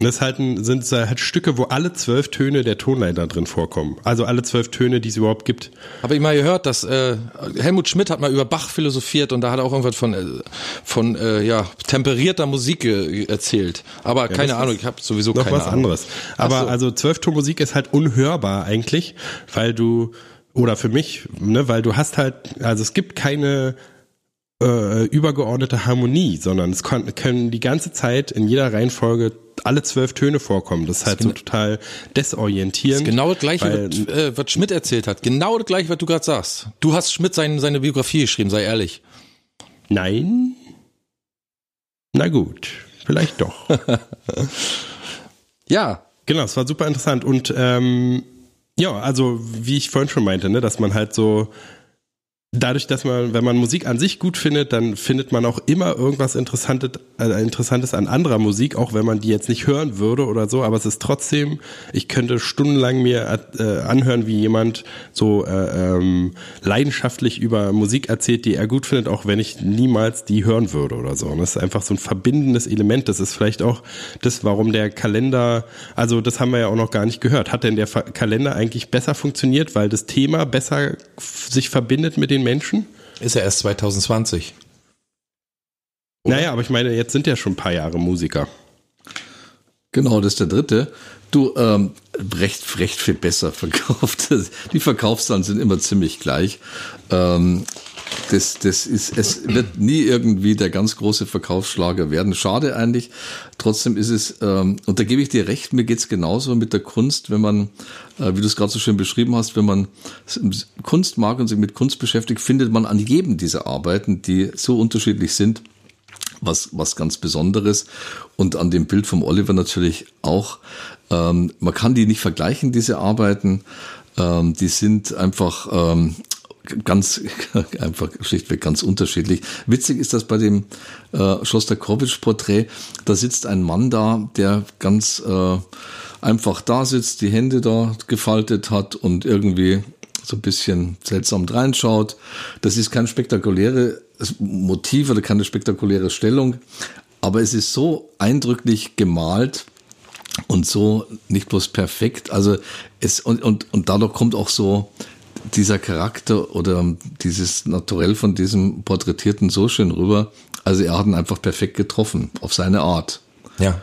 Das halt ein, sind halt Stücke, wo alle zwölf Töne der Tonleiter drin vorkommen. Also alle zwölf Töne, die es überhaupt gibt. Habe ich mal gehört, dass äh, Helmut Schmidt hat mal über Bach philosophiert und da hat er auch irgendwas von äh, von äh, ja temperierter Musik äh, erzählt. Aber ja, keine Ahnung, ich habe sowieso noch keine was Ahnung. anderes. Aber so. also Zwölftonmusik ist halt unhörbar eigentlich, weil du oder für mich, ne, weil du hast halt, also es gibt keine äh, übergeordnete Harmonie, sondern es können die ganze Zeit in jeder Reihenfolge alle zwölf Töne vorkommen. Das ist halt so total desorientierend. Das ist genau das gleiche, was, äh, was Schmidt erzählt hat. Genau das gleiche, was du gerade sagst. Du hast Schmidt sein, seine Biografie geschrieben, sei ehrlich. Nein. Na gut, vielleicht doch. ja. Genau, es war super interessant. Und ähm, ja, also wie ich vorhin schon meinte, ne, dass man halt so dadurch, dass man, wenn man Musik an sich gut findet, dann findet man auch immer irgendwas Interessantes, äh, Interessantes an anderer Musik, auch wenn man die jetzt nicht hören würde oder so. Aber es ist trotzdem, ich könnte stundenlang mir äh, anhören, wie jemand so äh, ähm, leidenschaftlich über Musik erzählt, die er gut findet, auch wenn ich niemals die hören würde oder so. Und das ist einfach so ein verbindendes Element. Das ist vielleicht auch das, warum der Kalender, also das haben wir ja auch noch gar nicht gehört. Hat denn der Kalender eigentlich besser funktioniert, weil das Thema besser sich verbindet mit den den Menschen? Ist er erst 2020. Oder? Naja, aber ich meine, jetzt sind ja schon ein paar Jahre Musiker. Genau, das ist der dritte. Du, ähm, recht, recht viel besser verkauft. Die Verkaufszahlen sind immer ziemlich gleich. Ähm, das, das ist, es wird nie irgendwie der ganz große Verkaufsschlager werden. Schade eigentlich. Trotzdem ist es, ähm, und da gebe ich dir recht, mir geht's genauso mit der Kunst, wenn man, äh, wie du es gerade so schön beschrieben hast, wenn man Kunst mag und sich mit Kunst beschäftigt, findet man an jedem dieser Arbeiten, die so unterschiedlich sind, was, was ganz Besonderes. Und an dem Bild vom Oliver natürlich auch. Ähm, man kann die nicht vergleichen, diese Arbeiten. Ähm, die sind einfach ähm, ganz einfach schlichtweg ganz unterschiedlich. Witzig ist das bei dem äh, Schostakowitsch-Porträt. Da sitzt ein Mann da, der ganz äh, einfach da sitzt, die Hände da gefaltet hat und irgendwie so ein bisschen seltsam reinschaut. Das ist kein spektakuläres Motiv oder keine spektakuläre Stellung, aber es ist so eindrücklich gemalt und so nicht bloß perfekt. Also es und, und, und dadurch kommt auch so dieser Charakter oder dieses Naturell von diesem Porträtierten so schön rüber. Also er hat ihn einfach perfekt getroffen, auf seine Art. Ja.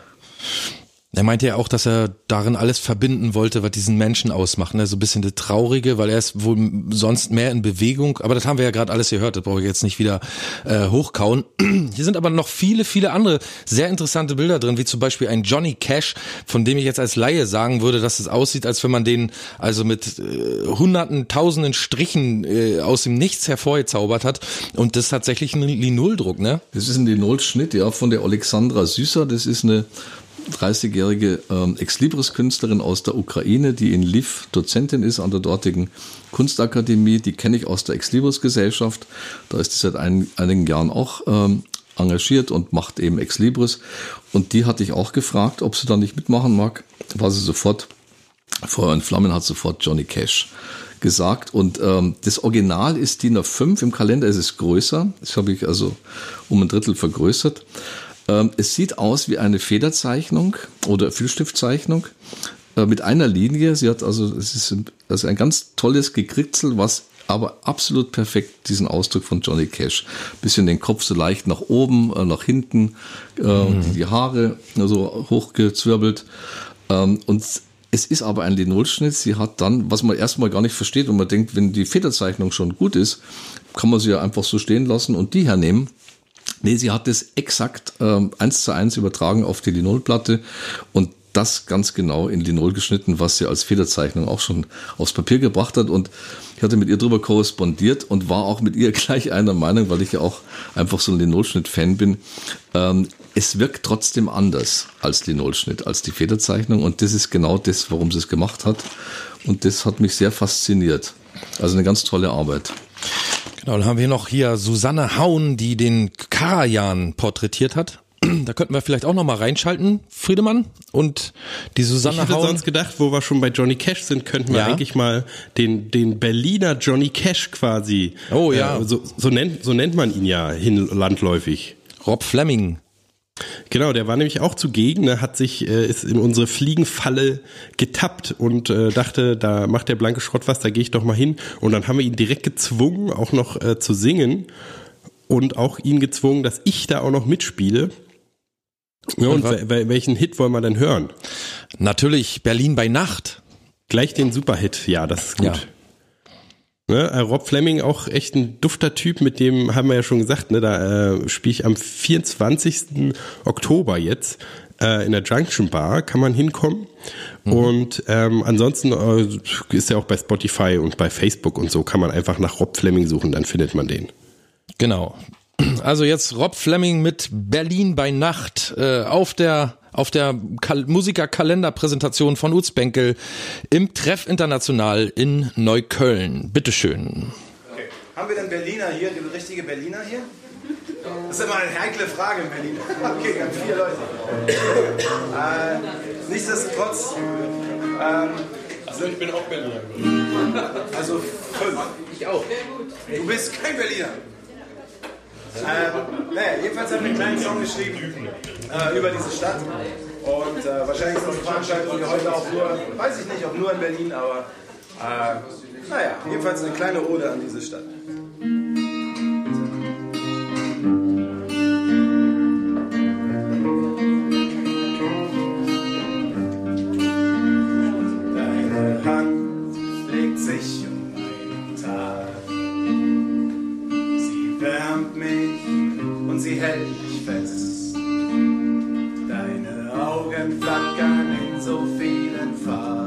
Er meinte ja auch, dass er darin alles verbinden wollte, was diesen Menschen ausmacht. Ne? So ein bisschen das Traurige, weil er ist wohl sonst mehr in Bewegung. Aber das haben wir ja gerade alles gehört. Das brauche ich jetzt nicht wieder äh, hochkauen. Hier sind aber noch viele, viele andere sehr interessante Bilder drin, wie zum Beispiel ein Johnny Cash, von dem ich jetzt als Laie sagen würde, dass es aussieht, als wenn man den also mit äh, hunderten, tausenden Strichen äh, aus dem Nichts hervorgezaubert hat. Und das ist tatsächlich ein Linoldruck, ne? Das ist ein Linolschnitt, ja, von der Alexandra Süßer. Das ist eine 30-jährige ähm, Ex-Libris-Künstlerin aus der Ukraine, die in Lviv Dozentin ist an der dortigen Kunstakademie. Die kenne ich aus der Ex-Libris-Gesellschaft. Da ist sie seit ein, einigen Jahren auch ähm, engagiert und macht eben Ex-Libris. Und die hatte ich auch gefragt, ob sie da nicht mitmachen mag. War sie sofort, Feuer und Flammen hat sofort Johnny Cash gesagt. Und ähm, das Original ist DIN A5, im Kalender ist es größer. Das habe ich also um ein Drittel vergrößert. Ähm, es sieht aus wie eine Federzeichnung oder Filzstiftzeichnung äh, mit einer Linie. Sie hat also, es ist also ein ganz tolles Gekritzel, was aber absolut perfekt diesen Ausdruck von Johnny Cash. Bisschen den Kopf so leicht nach oben, äh, nach hinten, äh, mhm. die Haare so hochgezwirbelt. Ähm, und es ist aber ein Linolschnitt. Sie hat dann, was man erstmal gar nicht versteht und man denkt, wenn die Federzeichnung schon gut ist, kann man sie ja einfach so stehen lassen und die hernehmen. Nee, sie hat es exakt ähm, eins zu eins übertragen auf die Linolplatte und das ganz genau in Linol geschnitten, was sie als Federzeichnung auch schon aufs Papier gebracht hat. Und ich hatte mit ihr drüber korrespondiert und war auch mit ihr gleich einer Meinung, weil ich ja auch einfach so ein Linolschnitt-Fan bin. Ähm, es wirkt trotzdem anders als Linolschnitt, als die Federzeichnung. Und das ist genau das, warum sie es gemacht hat. Und das hat mich sehr fasziniert. Also eine ganz tolle Arbeit. Genau, dann haben wir noch hier Susanne Haun, die den Karajan porträtiert hat. Da könnten wir vielleicht auch noch mal reinschalten, Friedemann. Und die Susanne. Ich hätte Haun. sonst gedacht, wo wir schon bei Johnny Cash sind, könnten wir ja. eigentlich mal den, den Berliner Johnny Cash quasi. Oh ja. Äh, so, so, nennt, so nennt man ihn ja hin landläufig. Rob Fleming. Genau, der war nämlich auch zugegen, ne, hat sich äh, ist in unsere Fliegenfalle getappt und äh, dachte, da macht der blanke Schrott was, da gehe ich doch mal hin. Und dann haben wir ihn direkt gezwungen, auch noch äh, zu singen und auch ihn gezwungen, dass ich da auch noch mitspiele. Ja, und, und welchen Hit wollen wir denn hören? Natürlich Berlin bei Nacht. Gleich den Superhit, ja, das ist gut. Ja. Ne, äh, Rob Fleming auch echt ein dufter Typ, mit dem haben wir ja schon gesagt, ne, da äh, spiele ich am 24. Oktober jetzt äh, in der Junction Bar, kann man hinkommen. Mhm. Und ähm, ansonsten äh, ist er auch bei Spotify und bei Facebook und so, kann man einfach nach Rob Fleming suchen, dann findet man den. Genau. Also jetzt Rob Fleming mit Berlin bei Nacht äh, auf der auf der Kal Musikerkalenderpräsentation von Uzbenkel im Treff International in Neukölln. Bitteschön. Okay. Haben wir denn Berliner hier, die richtige Berliner hier? Das ist immer eine heikle Frage in Berlin. Okay, ganz vier Leute. Äh, nichtsdestotrotz. Ähm, also ich bin auch Berliner. Also fünf. Ich auch. Du bist kein Berliner. Ähm, naja, jedenfalls haben wir einen kleinen Song geschrieben äh, über diese Stadt. Und äh, wahrscheinlich ist das eine Veranstaltung, die heute auch nur, weiß ich nicht, ob nur in Berlin, aber äh, naja, jedenfalls eine kleine Ode an diese Stadt. sich um meinen Tag. Sie wärmt mich und sie hält mich fest. Deine Augen flackern in so vielen Farben.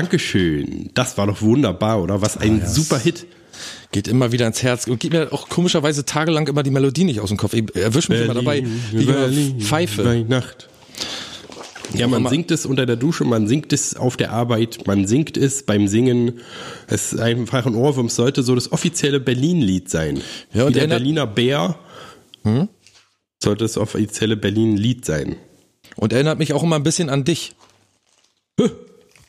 Dankeschön. Das war doch wunderbar, oder? Was ein super Hit. Geht immer wieder ins Herz und gibt mir auch komischerweise tagelang immer die Melodie nicht aus dem Kopf. Ich erwisch mich immer dabei, wie ich immer pfeife. Weihnacht. Ja, man singt es unter der Dusche, man singt es auf der Arbeit, man singt es beim Singen. Es ist einfach ein Ohrwurm. Es sollte so das offizielle Berlin-Lied sein. Ja, und Wie der Berliner Bär sollte das offizielle Berlin-Lied sein. Und erinnert mich auch immer ein bisschen an dich.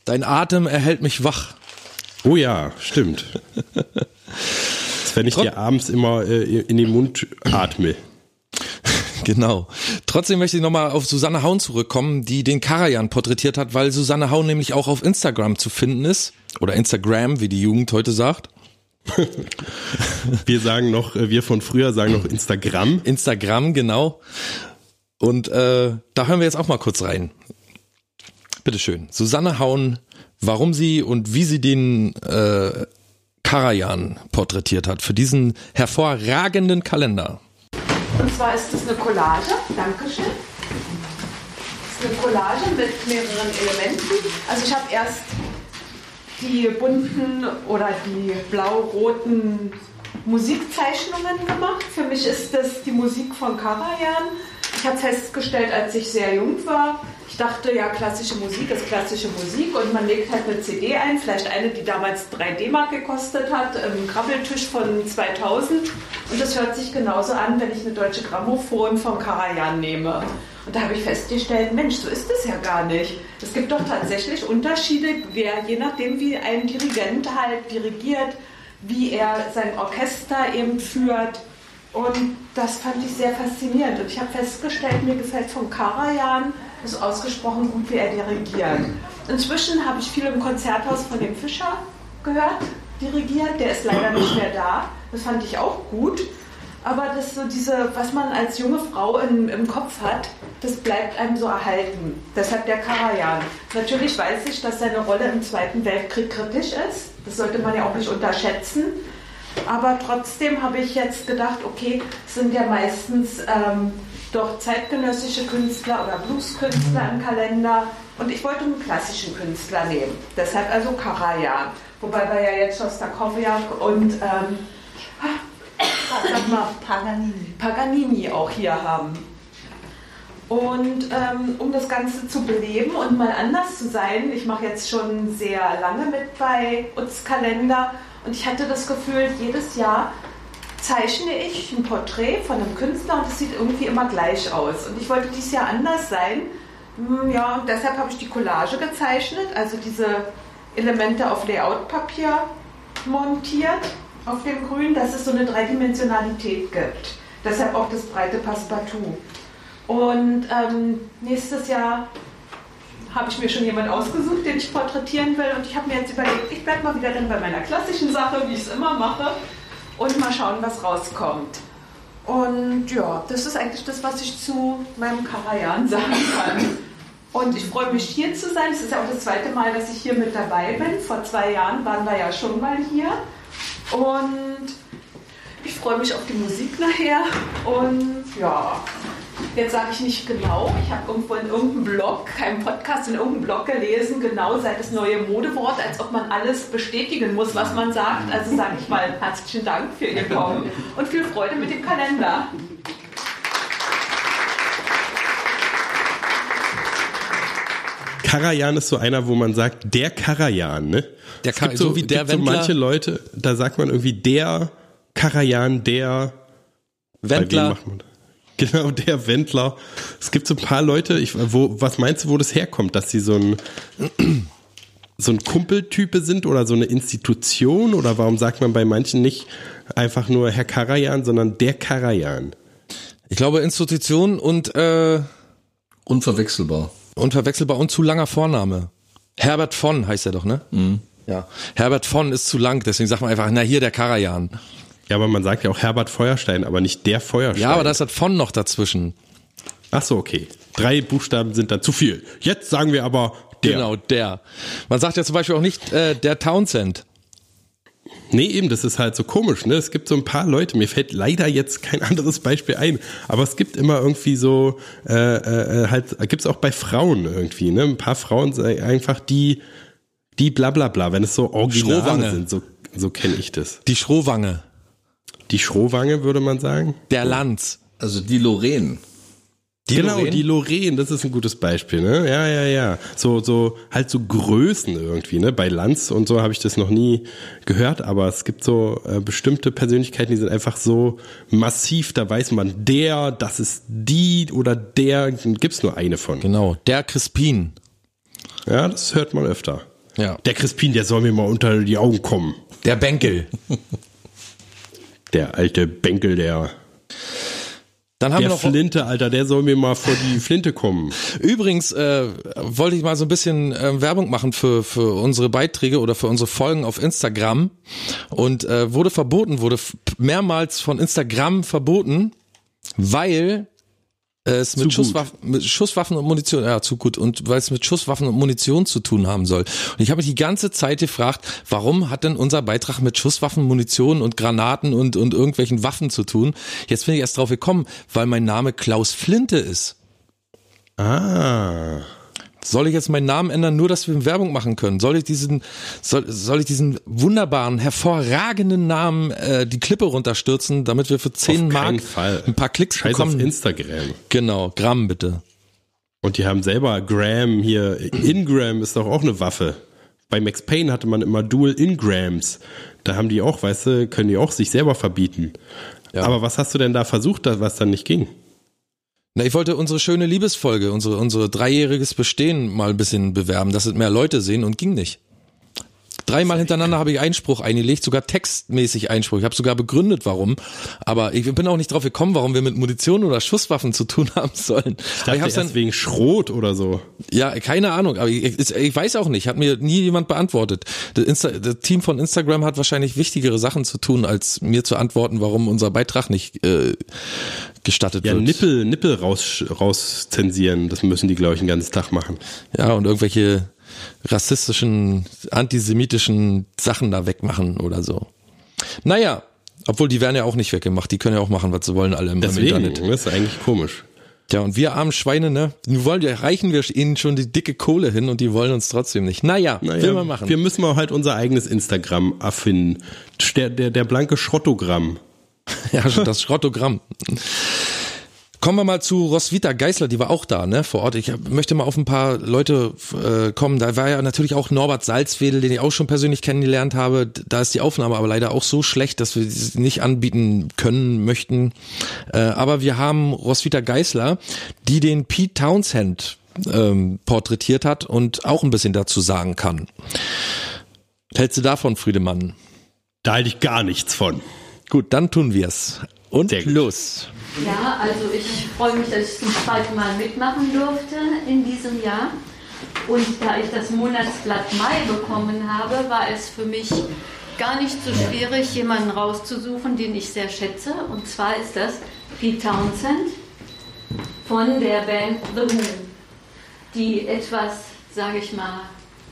Dein Atem erhält mich wach. Oh ja, stimmt. Das, wenn ich dir abends immer äh, in den Mund atme. Genau. Trotzdem möchte ich nochmal auf Susanne Haun zurückkommen, die den Karajan porträtiert hat, weil Susanne Haun nämlich auch auf Instagram zu finden ist. Oder Instagram, wie die Jugend heute sagt. Wir sagen noch, äh, wir von früher sagen noch Instagram. Instagram, genau. Und äh, da hören wir jetzt auch mal kurz rein. Bitteschön. Susanne Haun, warum sie und wie sie den äh, Karajan porträtiert hat für diesen hervorragenden Kalender. Und zwar ist es eine Collage. Dankeschön. Es ist eine Collage mit mehreren Elementen. Also ich habe erst die bunten oder die blau-roten Musikzeichnungen gemacht. Für mich ist das die Musik von Karajan. Ich habe festgestellt, als ich sehr jung war, ich dachte, ja, klassische Musik ist klassische Musik und man legt halt eine CD ein, vielleicht eine, die damals 3 D-Mark gekostet hat, im Krabbeltisch von 2000 und das hört sich genauso an, wenn ich eine deutsche Grammophon von Karajan nehme. Und da habe ich festgestellt, Mensch, so ist es ja gar nicht. Es gibt doch tatsächlich Unterschiede, wer, je nachdem, wie ein Dirigent halt dirigiert, wie er sein Orchester eben führt. Und das fand ich sehr faszinierend. Und ich habe festgestellt, mir gefällt von Karajan ist ausgesprochen gut, wie er dirigiert. Inzwischen habe ich viel im Konzerthaus von dem Fischer gehört, dirigiert. Der ist leider nicht mehr da. Das fand ich auch gut. Aber das so diese, was man als junge Frau in, im Kopf hat, das bleibt einem so erhalten. Deshalb der Karajan. Natürlich weiß ich, dass seine Rolle im Zweiten Weltkrieg kritisch ist. Das sollte man ja auch nicht unterschätzen. Aber trotzdem habe ich jetzt gedacht, okay, es sind ja meistens ähm, doch zeitgenössische Künstler oder Blueskünstler im Kalender. Und ich wollte einen klassischen Künstler nehmen. Deshalb also Karajan. Wobei wir ja jetzt Shostakovich und ähm, sag mal, Paganini. Paganini auch hier haben. Und ähm, um das Ganze zu beleben und mal anders zu sein, ich mache jetzt schon sehr lange mit bei Utz Kalender und ich hatte das Gefühl, jedes Jahr zeichne ich ein Porträt von einem Künstler und es sieht irgendwie immer gleich aus. Und ich wollte dieses Jahr anders sein. Hm, ja, und deshalb habe ich die Collage gezeichnet, also diese Elemente auf Layoutpapier montiert auf dem Grün, dass es so eine Dreidimensionalität gibt. Deshalb auch das breite Passepartout. Und ähm, nächstes Jahr habe ich mir schon jemanden ausgesucht, den ich porträtieren will. Und ich habe mir jetzt überlegt, ich bleibe mal wieder dann bei meiner klassischen Sache, wie ich es immer mache, und mal schauen, was rauskommt. Und ja, das ist eigentlich das, was ich zu meinem Karajan sagen kann. Und ich freue mich hier zu sein. Es ist ja auch das zweite Mal, dass ich hier mit dabei bin. Vor zwei Jahren waren wir ja schon mal hier. Und ich freue mich auf die Musik nachher. Und ja, jetzt sage ich nicht genau. Ich habe irgendwo in irgendeinem Blog, keinem Podcast, in irgendeinem Blog gelesen, genau sei das neue Modewort, als ob man alles bestätigen muss, was man sagt. Also sage ich mal herzlichen Dank für Ihr Kommen und viel Freude mit dem Kalender. Karajan ist so einer, wo man sagt, der Karajan, ne? Der Kar so, so wie der gibt so Wendler. manche Leute, da sagt man irgendwie der Karajan, der bei wem Wendler. macht man das? Genau, der Wendler. Es gibt so ein paar Leute, ich, wo, was meinst du, wo das herkommt, dass sie so ein, so ein Kumpeltype sind oder so eine Institution? Oder warum sagt man bei manchen nicht einfach nur Herr Karajan, sondern der Karajan? Ich glaube Institution und äh, Unverwechselbar. unverwechselbar und zu langer Vorname. Herbert von heißt er doch, ne? Ja. Herbert von ist zu lang, deswegen sagt man einfach, na hier der Karajan. Ja, aber man sagt ja auch Herbert Feuerstein, aber nicht der Feuerstein. Ja, aber da ist das von noch dazwischen. Ach so, okay. Drei Buchstaben sind dann zu viel. Jetzt sagen wir aber der. Genau, der. Man sagt ja zum Beispiel auch nicht äh, der Townsend. Nee, eben, das ist halt so komisch, ne? Es gibt so ein paar Leute, mir fällt leider jetzt kein anderes Beispiel ein, aber es gibt immer irgendwie so, äh, äh, halt, gibt's auch bei Frauen irgendwie, ne? Ein paar Frauen sagen einfach die, die bla bla bla, wenn es so Originale sind, so, so kenne ich das. Die Schrohwange. Die Schrohwange, würde man sagen. Der Lanz. Also die Lorraine. Die genau, Lorraine? die Lorraine, das ist ein gutes Beispiel, ne? Ja, ja, ja. So, so, halt so Größen irgendwie, ne? Bei Lanz und so habe ich das noch nie gehört, aber es gibt so äh, bestimmte Persönlichkeiten, die sind einfach so massiv, da weiß man, der, das ist die oder der, gibt's nur eine von. Genau, der Crispin. Ja, das hört man öfter. Ja. Der Crispin, der soll mir mal unter die Augen kommen. Der Benkel. Der alte Benkel, der, Dann haben der wir noch Flinte, Alter, der soll mir mal vor die Flinte kommen. Übrigens äh, wollte ich mal so ein bisschen äh, Werbung machen für für unsere Beiträge oder für unsere Folgen auf Instagram und äh, wurde verboten, wurde mehrmals von Instagram verboten, weil es mit. Schusswaffen, mit Schusswaffen und Munition, ja, zu gut, und weil es mit Schusswaffen und Munition zu tun haben soll. Und ich habe mich die ganze Zeit gefragt, warum hat denn unser Beitrag mit Schusswaffen, Munition und Granaten und, und irgendwelchen Waffen zu tun? Jetzt bin ich erst drauf gekommen, weil mein Name Klaus Flinte ist. Ah. Soll ich jetzt meinen Namen ändern, nur dass wir Werbung machen können? Soll ich diesen, soll, soll ich diesen wunderbaren, hervorragenden Namen äh, die Klippe runterstürzen, damit wir für 10 Auf Mark Fall. ein paar Klicks Scheiß auf bekommen? Instagram. Genau, Gramm bitte. Und die haben selber Gram hier. Ingram ist doch auch eine Waffe. Bei Max Payne hatte man immer Dual Ingrams. Da haben die auch, weißt du, können die auch sich selber verbieten. Ja. Aber was hast du denn da versucht, was dann nicht ging? Na, ich wollte unsere schöne Liebesfolge, unsere, unsere dreijähriges Bestehen mal ein bisschen bewerben, dass es mehr Leute sehen und ging nicht. Dreimal hintereinander habe ich Einspruch eingelegt, sogar textmäßig Einspruch. Ich habe sogar begründet, warum. Aber ich bin auch nicht drauf gekommen, warum wir mit Munition oder Schusswaffen zu tun haben sollen. Ich Aber dachte hab's erst wegen Schrot oder so. ja, keine Ahnung, aber ich, ich, ich weiß auch nicht, hat mir nie jemand beantwortet. Das, Insta, das Team von Instagram hat wahrscheinlich wichtigere Sachen zu tun, als mir zu antworten, warum unser Beitrag nicht äh, gestattet Ja, wird. Nippel, Nippel raus, raus zensieren, das müssen die, glaube ich, den ganzen Tag machen. Ja, und irgendwelche rassistischen, antisemitischen Sachen da wegmachen oder so. Naja, obwohl die werden ja auch nicht weggemacht, die können ja auch machen, was sie wollen, alle im, im Deswegen, Internet. das ist eigentlich komisch. Ja, und wir armen Schweine, ne? Nun wollen wir, reichen wir ihnen schon die dicke Kohle hin und die wollen uns trotzdem nicht. Naja, Naja, will man machen. Wir müssen mal halt unser eigenes Instagram erfinden. Der, der, der blanke Schrottogramm. Ja, das Schrottogramm. Kommen wir mal zu Roswitha Geisler, die war auch da, ne, vor Ort. Ich möchte mal auf ein paar Leute äh, kommen. Da war ja natürlich auch Norbert Salzwedel, den ich auch schon persönlich kennengelernt habe. Da ist die Aufnahme aber leider auch so schlecht, dass wir sie nicht anbieten können, möchten. Äh, aber wir haben Roswitha Geisler, die den Pete Townsend ähm, porträtiert hat und auch ein bisschen dazu sagen kann. Hältst du davon, Friedemann? Da halte ich gar nichts von. Gut, dann tun wir's. Und Sehr gut. los. Ja, also ich freue mich, dass ich zum zweiten Mal mitmachen durfte in diesem Jahr. Und da ich das Monatsblatt Mai bekommen habe, war es für mich gar nicht so schwierig, jemanden rauszusuchen, den ich sehr schätze. Und zwar ist das Pete Townsend von der Band The Who, die etwas, sage ich mal,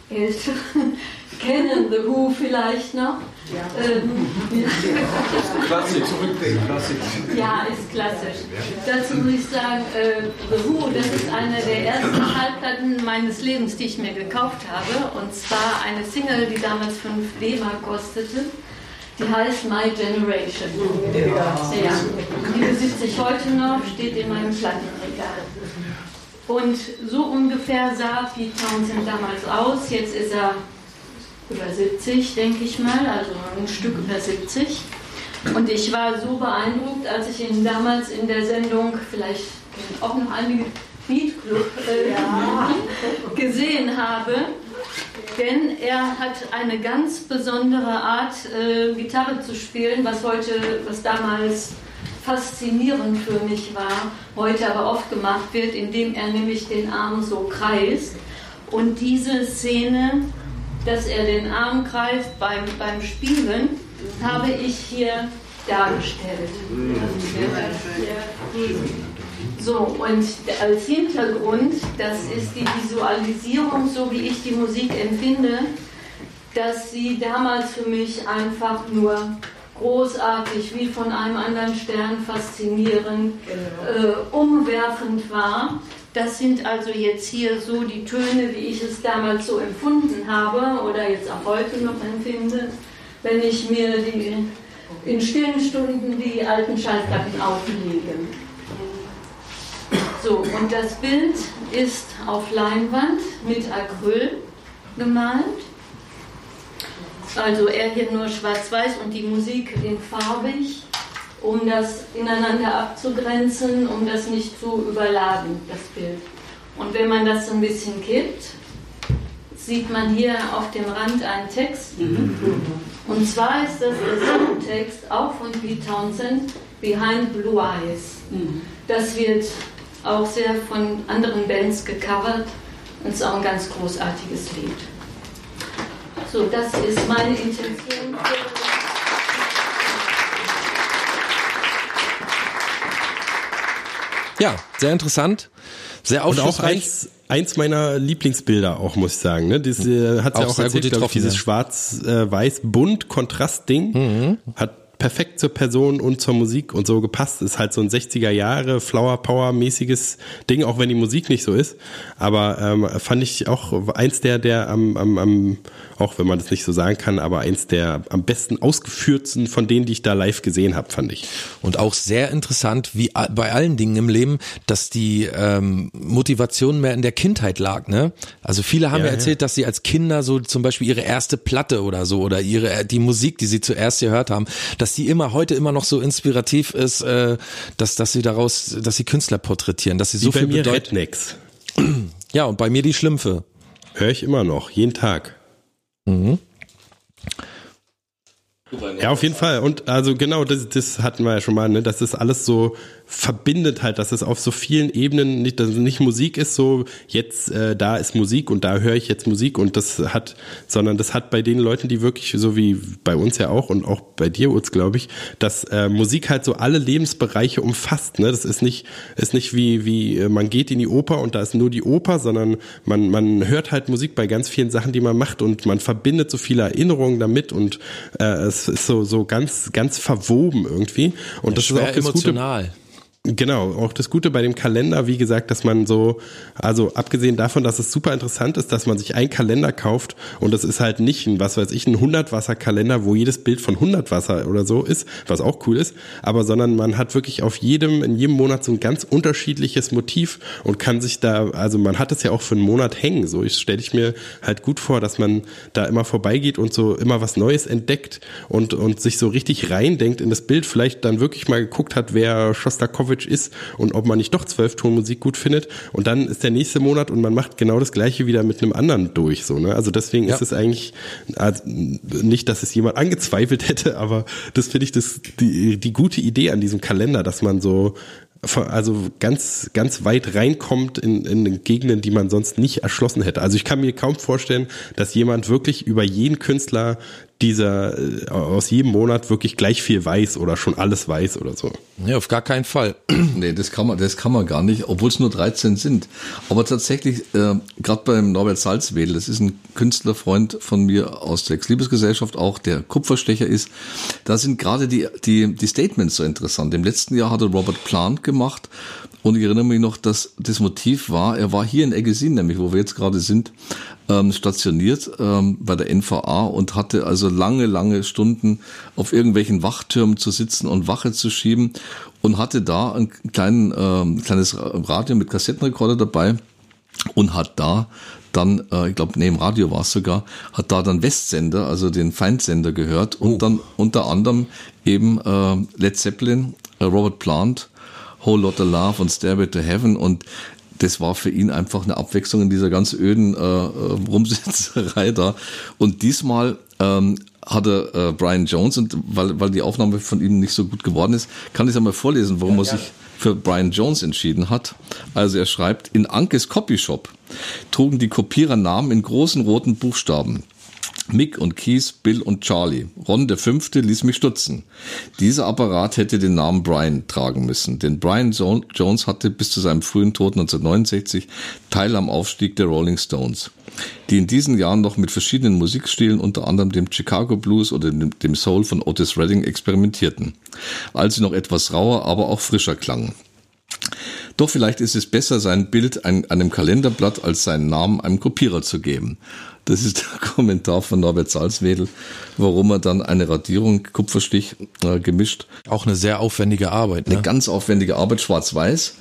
älter kennen The Who vielleicht noch. Ähm, Klassik, zurückdenken, ja, ist klassisch. Dazu muss ich sagen, äh, The Who, das ist eine der ersten Schallplatten meines Lebens, die ich mir gekauft habe. Und zwar eine Single, die damals 5 D-Mark kostete. Die heißt My Generation. Ja. Die besitze ich heute noch, steht in meinem Plattenregal. Und so ungefähr sah Pete Townsend damals aus. Jetzt ist er über 70, denke ich mal, also ein Stück über 70. Und ich war so beeindruckt, als ich ihn damals in der Sendung, vielleicht auch noch einige Beat Club, äh, gesehen habe. Denn er hat eine ganz besondere Art, äh, Gitarre zu spielen, was heute, was damals faszinierend für mich war, heute aber oft gemacht wird, indem er nämlich den Arm so kreist. Und diese Szene, dass er den Arm greift beim, beim Spielen, habe ich hier dargestellt. So, und als Hintergrund, das ist die Visualisierung, so wie ich die Musik empfinde, dass sie damals für mich einfach nur großartig, wie von einem anderen Stern faszinierend, äh, umwerfend war. Das sind also jetzt hier so die Töne, wie ich es damals so empfunden habe oder jetzt auch heute noch empfinde, wenn ich mir die, in stillen Stunden die alten Schallplatten auflege. So, und das Bild ist auf Leinwand mit Acryl gemalt. Also er hier nur schwarz-weiß und die Musik in farbig, um das ineinander abzugrenzen, um das nicht zu überladen, das Bild. Und wenn man das so ein bisschen kippt, sieht man hier auf dem Rand einen Text. Und zwar ist das der Songtext auch von Pete Townsend, Behind Blue Eyes. Das wird auch sehr von anderen Bands gecovert und ist auch ein ganz großartiges Lied. So, das ist meine Intention. Ja, sehr interessant, sehr Und auch aufschlussreich. eins, eins meiner Lieblingsbilder auch, muss ich sagen. Ne? Das äh, hat ja Auch auch sehr erzählt, ich, dieses ja. schwarz-weiß-bunt-Kontrast-Ding hat perfekt zur Person und zur Musik und so gepasst. Ist halt so ein 60er Jahre Flower Power mäßiges Ding, auch wenn die Musik nicht so ist. Aber ähm, fand ich auch eins der, der am, am, am, auch wenn man das nicht so sagen kann, aber eins der am besten ausgeführtsten von denen, die ich da live gesehen habe, fand ich. Und auch sehr interessant, wie bei allen Dingen im Leben, dass die ähm, Motivation mehr in der Kindheit lag. Ne? Also viele haben ja, Ja, ja. erzählt, dass sie als Kinder so zum Beispiel ihre erste Platte oder so oder ihre die Musik, die sie zuerst gehört haben, dass dass die immer heute immer noch so inspirativ ist, äh, dass, dass sie daraus, dass sie Künstler porträtieren, dass sie so Wie viel mir bedeuten. Rednecks. Ja, und bei mir die Schlümpfe. Höre ich immer noch, jeden Tag. Ja, auf jeden Fall. Und also genau, das, das hatten wir ja schon mal, ne? Das ist alles so verbindet halt, dass es auf so vielen Ebenen nicht, dass es nicht Musik ist, so jetzt äh, da ist Musik und da höre ich jetzt Musik und das hat, sondern das hat bei den Leuten, die wirklich, so wie bei uns ja auch und auch bei dir, Utz, glaube ich, dass äh, Musik halt so alle Lebensbereiche umfasst. Ne? Das ist nicht, ist nicht wie, wie äh, man geht in die Oper und da ist nur die Oper, sondern man, man hört halt Musik bei ganz vielen Sachen, die man macht und man verbindet so viele Erinnerungen damit und äh, es ist so, so ganz, ganz verwoben irgendwie. Und das ist auch das Gute. Genau, auch das Gute bei dem Kalender, wie gesagt, dass man so, also abgesehen davon, dass es super interessant ist, dass man sich einen Kalender kauft und das ist halt nicht ein, was weiß ich, ein 100-Wasser-Kalender, wo jedes Bild von 100 Wasser oder so ist, was auch cool ist, aber sondern man hat wirklich auf jedem, in jedem Monat so ein ganz unterschiedliches Motiv und kann sich da, also man hat es ja auch für einen Monat hängen, so. Ich stelle ich mir halt gut vor, dass man da immer vorbeigeht und so immer was Neues entdeckt und, und sich so richtig reindenkt in das Bild, vielleicht dann wirklich mal geguckt hat, wer Shostakovich ist und ob man nicht doch Zwölftonmusik gut findet. Und dann ist der nächste Monat und man macht genau das gleiche wieder mit einem anderen durch. So, ne? Also deswegen Ja. ist es eigentlich also nicht, dass es jemand angezweifelt hätte, aber das finde ich das die, die gute Idee an diesem Kalender, dass man so also ganz, ganz weit reinkommt in, in Gegenden, die man sonst nicht erschlossen hätte. Also ich kann mir kaum vorstellen, dass jemand wirklich über jeden Künstler dieser äh, aus jedem Monat wirklich gleich viel weiß oder schon alles weiß oder so. Nee, auf gar keinen Fall. Nee, das kann man, das kann man gar nicht, obwohl es nur 13 sind. Aber tatsächlich, äh, gerade beim Norbert Salzwedel, das ist ein Künstlerfreund von mir aus der Ex-Liebesgesellschaft, auch der Kupferstecher ist, da sind gerade die, die, die Statements so interessant. Im letzten Jahr hatte Robert Plant gemacht und ich erinnere mich noch, dass das Motiv war, er war hier in Eggesin, nämlich wo wir jetzt gerade sind, ähm, stationiert ähm, bei der NVA und hatte also lange, lange Stunden auf irgendwelchen Wachtürmen zu sitzen und Wache zu schieben und hatte da ein kleinen, ähm, kleines Radio mit Kassettenrekorder dabei und hat da dann, äh, ich glaube, neben Radio war es sogar, hat da dann Westsender, also den Feindsender gehört und dann unter anderem eben äh, Led Zeppelin, äh, Robert Plant, Whole Lotta Love und Stairway to Heaven und das war für ihn einfach eine Abwechslung in dieser ganz öden äh, äh, Rumsitzerei da. Und diesmal ähm, hatte äh, Brian Jones, und weil, weil die Aufnahme von ihm nicht so gut geworden ist, kann ich es einmal vorlesen, warum er sich für Brian Jones entschieden hat. Also er schreibt, in Ankes Copyshop trugen die Kopierer Namen in großen roten Buchstaben. Mick und Keith, Bill und Charlie. Ron der Fünfte ließ mich stutzen. Dieser Apparat hätte den Namen Brian tragen müssen, denn Brian Jo- Jones hatte bis zu seinem frühen Tod 1969 Teil am Aufstieg der Rolling Stones, die in diesen Jahren noch mit verschiedenen Musikstilen, unter anderem dem Chicago Blues oder dem Soul von Otis Redding experimentierten, als sie noch etwas rauer, aber auch frischer klangen. Doch vielleicht ist es besser, sein Bild ein, einem Kalenderblatt als seinen Namen einem Kopierer zu geben. Das ist der Kommentar von Norbert Salzwedel, warum er dann eine Radierung Kupferstich äh, gemischt, Auch eine sehr aufwendige Arbeit. eine Ne? ganz aufwendige Arbeit, schwarz-weiß,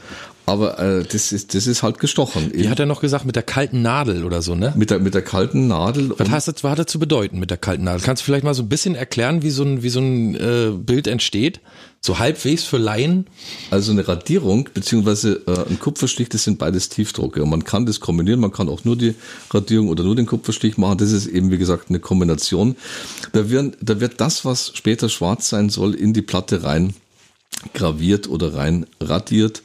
aber äh, das ist das ist halt gestochen. Wie hat er noch gesagt, mit der kalten Nadel oder so, ne? mit der mit der kalten Nadel. Was heißt das, was hat das zu bedeuten mit der kalten Nadel? Kannst du vielleicht mal so ein bisschen erklären, wie so ein, wie so ein äh, Bild entsteht? So halbwegs für Laien? Also eine Radierung beziehungsweise äh, ein Kupferstich, das sind beides Tiefdrucke. Und man kann das kombinieren, man kann auch nur die Radierung oder nur den Kupferstich machen. Das ist eben, wie gesagt, eine Kombination. Da wird, da wird das, was später schwarz sein soll, in die Platte rein graviert oder rein radiert.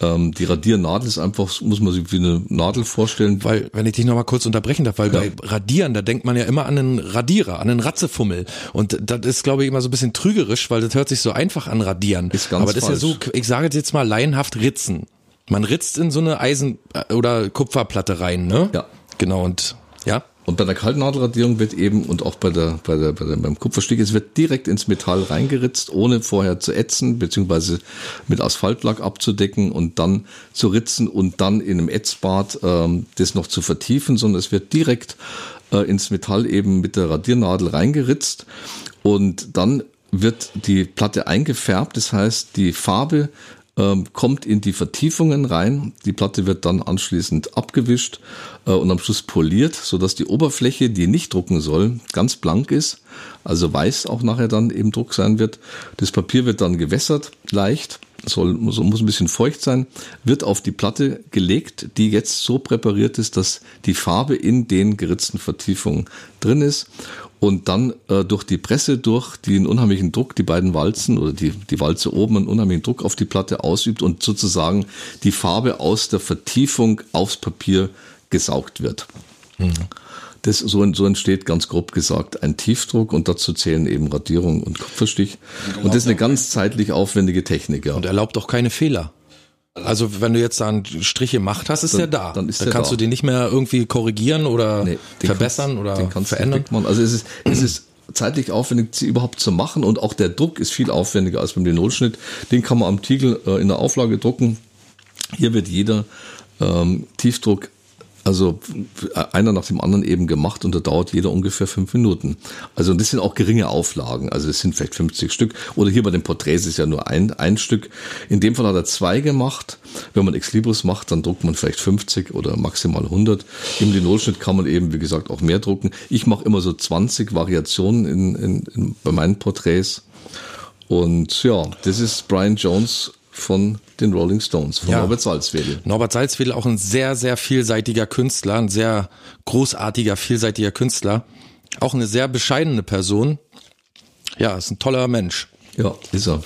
Ähm, die Radiernadel ist einfach, muss man sich wie eine Nadel vorstellen. Weil, wenn ich dich noch mal kurz unterbrechen darf, weil bei Radieren, da denkt man ja immer an einen Radierer, an einen Ratzefummel. Und das ist, glaube ich, immer so ein bisschen trügerisch, weil das hört sich so einfach an Radieren. Ist ganz Aber das ist ja falsch. so, ich sage jetzt mal laienhaft Ritzen. Man ritzt in so eine Eisen- oder Kupferplatte rein, ne? Ja. Genau, und ja. Und bei der Kaltnadelradierung wird eben und auch bei der, bei der, bei der beim Kupferstich, es wird direkt ins Metall reingeritzt, ohne vorher zu ätzen, beziehungsweise mit Asphaltlack abzudecken und dann zu ritzen und dann in einem Ätzbad ähm, das noch zu vertiefen, sondern es wird direkt äh, ins Metall eben mit der Radiernadel reingeritzt. Und dann wird die Platte eingefärbt, das heißt, die Farbe ähm, kommt in die Vertiefungen rein. Die Platte wird dann anschließend abgewischt äh, und am Schluss poliert, so dass die Oberfläche, die nicht drucken soll, ganz blank ist, also weiß auch nachher dann eben Druck sein wird. Das Papier wird dann gewässert, leicht, soll, muss, muss ein bisschen feucht sein, wird auf die Platte gelegt, die jetzt so präpariert ist, dass die Farbe in den geritzten Vertiefungen drin ist und dann äh, durch die Presse durch, einen unheimlichen Druck, die beiden Walzen oder die, die Walze oben einen unheimlichen Druck auf die Platte ausübt und sozusagen die Farbe aus der Vertiefung aufs Papier gesaugt wird. Mhm. Das, so, so entsteht ganz grob gesagt ein Tiefdruck und dazu zählen eben Radierung und Kupferstich. Und das ist eine ganz zeitlich aufwendige Technik. Ja. Und erlaubt auch keine Fehler. Also wenn du jetzt da einen Strich gemacht hast, ist Dann- der da. dann ist da der kannst da. du den nicht mehr irgendwie korrigieren oder Nee, verbessern kannst- oder den kannst du verändern. wegmachen. Also es ist, es ist zeitlich aufwendig, sie überhaupt zu machen und auch der Druck ist viel aufwendiger als beim Linolschnitt. Den kann man am Tiegel äh, in der Auflage drucken. Hier wird jeder ähm, Tiefdruck also einer nach dem anderen eben gemacht und da dauert jeder ungefähr fünf Minuten. Also das sind auch geringe Auflagen, also es sind vielleicht 50 Stück. Oder hier bei den Porträts ist ja nur ein, ein Stück. In dem Fall hat er zwei gemacht. Wenn man Ex Libris macht, dann druckt man vielleicht 50 oder maximal 100. Im Linolschnitt kann man eben, wie gesagt, auch mehr drucken. Ich mache immer so 20 Variationen in, in, in, bei meinen Porträts. Und ja, das ist Brian Jones von den Rolling Stones, von Ja. Robert Salzwedel. Norbert Salzwedel auch ein sehr, sehr vielseitiger Künstler, ein sehr großartiger, vielseitiger Künstler. Auch eine sehr bescheidene Person. Ja, ist ein toller Mensch. Ja, ist er.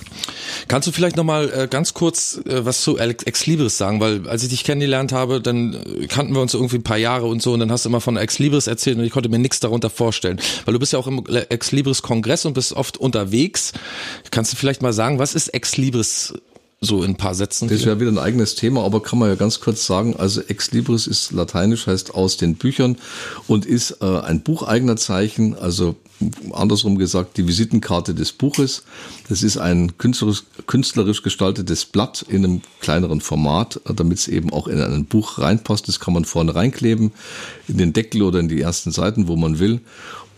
Kannst du vielleicht nochmal äh, ganz kurz äh, was zu Alex Ex Libris sagen? Weil als ich dich kennengelernt habe, dann äh, kannten wir uns irgendwie ein paar Jahre und so und dann hast du immer von Ex Libris erzählt und ich konnte mir nichts darunter vorstellen. Weil du bist ja auch im Ex Libris Kongress und bist oft unterwegs. Kannst du vielleicht mal sagen, was ist Ex Libris so in ein paar Sätzen? Das wäre wieder ein eigenes Thema, aber kann man ja ganz kurz sagen, also Ex Libris ist lateinisch, heißt aus den Büchern und ist äh, ein bucheigener Zeichen, also andersrum gesagt die Visitenkarte des Buches. Das ist ein künstlerisch, künstlerisch gestaltetes Blatt in einem kleineren Format, äh, damit es eben auch in ein Buch reinpasst. Das kann man vorne reinkleben, in den Deckel oder in die ersten Seiten, wo man will.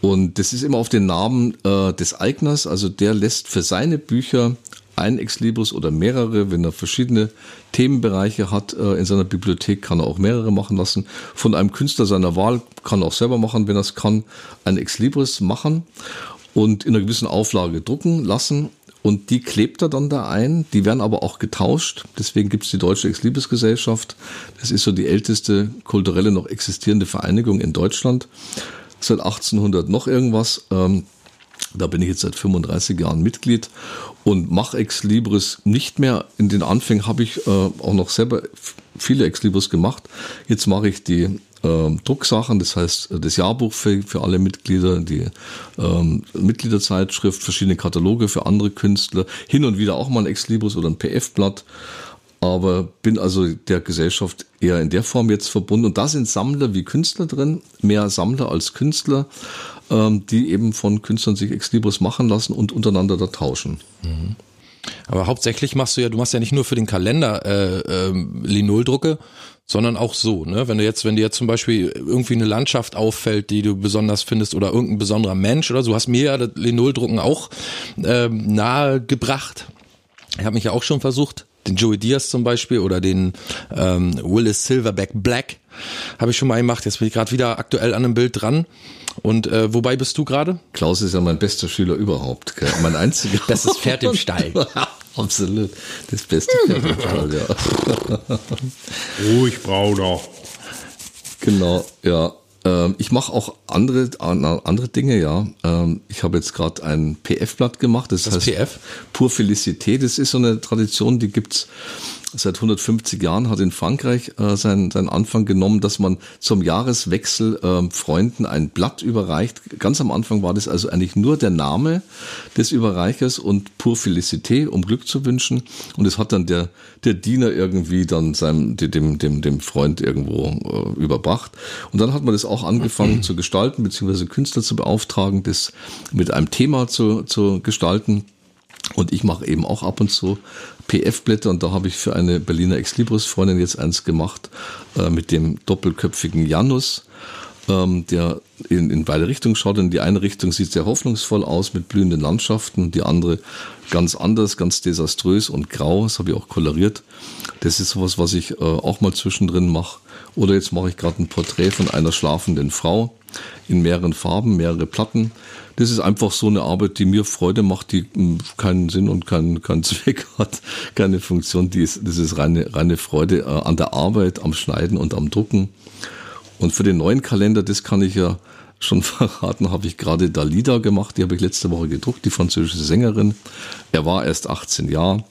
Und das ist immer auf den Namen äh, des Eigners, also der lässt für seine Bücher ein Exlibris oder mehrere, wenn er verschiedene Themenbereiche hat äh, in seiner Bibliothek, kann er auch mehrere machen lassen. Von einem Künstler seiner Wahl kann er auch selber machen, wenn er es kann, ein Exlibris machen und in einer gewissen Auflage drucken lassen. Und die klebt er dann da ein. Die werden aber auch getauscht. Deswegen gibt es die Deutsche Exlibris-Gesellschaft. Das ist so die älteste kulturelle noch existierende Vereinigung in Deutschland. Seit 1800 noch irgendwas. Da bin ich jetzt seit 35 Jahren Mitglied und mache Ex Libris nicht mehr. In den Anfängen habe ich äh, auch noch selber viele Ex Libris gemacht. Jetzt mache ich die ähm, Drucksachen, das heißt äh, das Jahrbuch für, für alle Mitglieder, die ähm, Mitgliederzeitschrift, verschiedene Kataloge für andere Künstler, hin und wieder auch mal ein Ex Libris oder ein PF-Blatt. Aber bin also der Gesellschaft eher in der Form jetzt verbunden. Und da sind Sammler wie Künstler drin, mehr Sammler als Künstler, ähm, die eben von Künstlern sich Ex Libris machen lassen und untereinander da tauschen. Aber hauptsächlich machst du ja, du machst ja nicht nur für den Kalender äh, ähm, Linoldrucke, sondern auch so, ne? Wenn du jetzt, wenn dir jetzt zum Beispiel irgendwie eine Landschaft auffällt, die du besonders findest oder irgendein besonderer Mensch oder so, hast mir ja das Linoldrucken auch ähm, nahe gebracht. Ich habe mich ja auch schon versucht, den Joey Diaz zum Beispiel oder den ähm, Willis Silverback Black habe ich schon mal gemacht. Jetzt bin ich gerade wieder aktuell an einem Bild dran. Und äh, wobei bist du gerade? Klaus ist ja mein bester Schüler überhaupt. Gell? Mein einziger. Bestes Pferd im Stall. Absolut. Das beste Pferd im Stall, ja. Ruhig, Brauner. Genau, ja. Ähm, ich mache auch andere an- andere Dinge, ja. Ähm, ich habe jetzt gerade ein PF-Blatt gemacht. Das, Was heißt PF? Pur Félicité. Das ist so eine Tradition, die gibt's seit 150 Jahren, hat in Frankreich äh, seinen, seinen Anfang genommen, dass man zum Jahreswechsel ähm, Freunden ein Blatt überreicht. Ganz am Anfang war das also eigentlich nur der Name des Überreichers und Pur Félicité, um Glück zu wünschen. Und es hat dann der, der Diener irgendwie dann seinem, dem, dem, dem Freund irgendwo äh, überbracht. Und dann hat man das auch angefangen zu gestalten, beziehungsweise Künstler zu beauftragen, das mit einem Thema zu, zu gestalten. Und ich mache eben auch ab und zu PF-Blätter und da habe ich für eine Berliner Ex-Libris-Freundin jetzt eins gemacht äh, mit dem doppelköpfigen Janus. ähm, der in, in beide Richtungen schaut. In die eine Richtung sieht sehr hoffnungsvoll aus mit blühenden Landschaften, die andere ganz anders, ganz desaströs und grau. Das habe ich auch koloriert. Das ist sowas, was ich äh, auch mal zwischendrin mache. Oder jetzt mache ich gerade ein Porträt von einer schlafenden Frau in mehreren Farben, mehrere Platten. Das ist einfach so eine Arbeit, die mir Freude macht, die mh, keinen Sinn und keinen, keinen Zweck hat, keine Funktion. Die ist, das ist reine, reine Freude äh, an der Arbeit, am Schneiden und am Drucken. Und für den neuen Kalender, das kann ich ja schon verraten, habe ich gerade Dalida gemacht. Die habe ich letzte Woche gedruckt, die französische Sängerin. Er war erst 18 Jahre.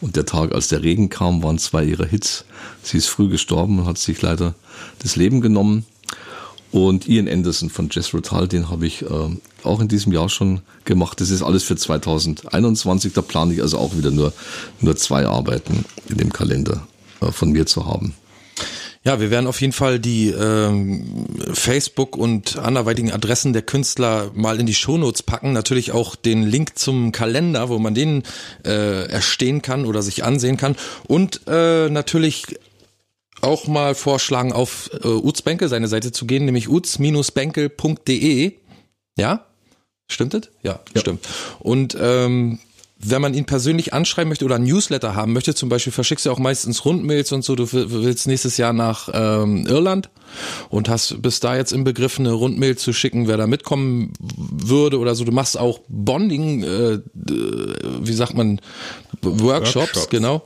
Und der Tag, als der Regen kam, waren zwei ihrer Hits. Sie ist früh gestorben und hat sich leider das Leben genommen. Und Ian Anderson von Jess Rotal, den habe ich äh, auch in diesem Jahr schon gemacht. Das ist alles für 2021. Da plane ich also auch wieder nur, nur zwei Arbeiten in dem Kalender äh, von mir zu haben. Ja, wir werden auf jeden Fall die ähm, Facebook- und anderweitigen Adressen der Künstler mal in die Shownotes packen. Natürlich auch den Link zum Kalender, wo man den äh, erstehen kann oder sich ansehen kann. Und äh, natürlich auch mal vorschlagen, auf äh, Uts Benkel seine Seite zu gehen, nämlich uts-benkel.de. Ja? Stimmt das? Ja, ja, stimmt. Und ähm, wenn man ihn persönlich anschreiben möchte oder ein Newsletter haben möchte, zum Beispiel verschickst du auch meistens Rundmails und so, du willst nächstes Jahr nach ähm, Irland und hast bis da jetzt im Begriff eine Rundmail zu schicken, wer da mitkommen würde oder so. Du machst auch Bonding, äh, wie sagt man, Workshops, Workshops. genau.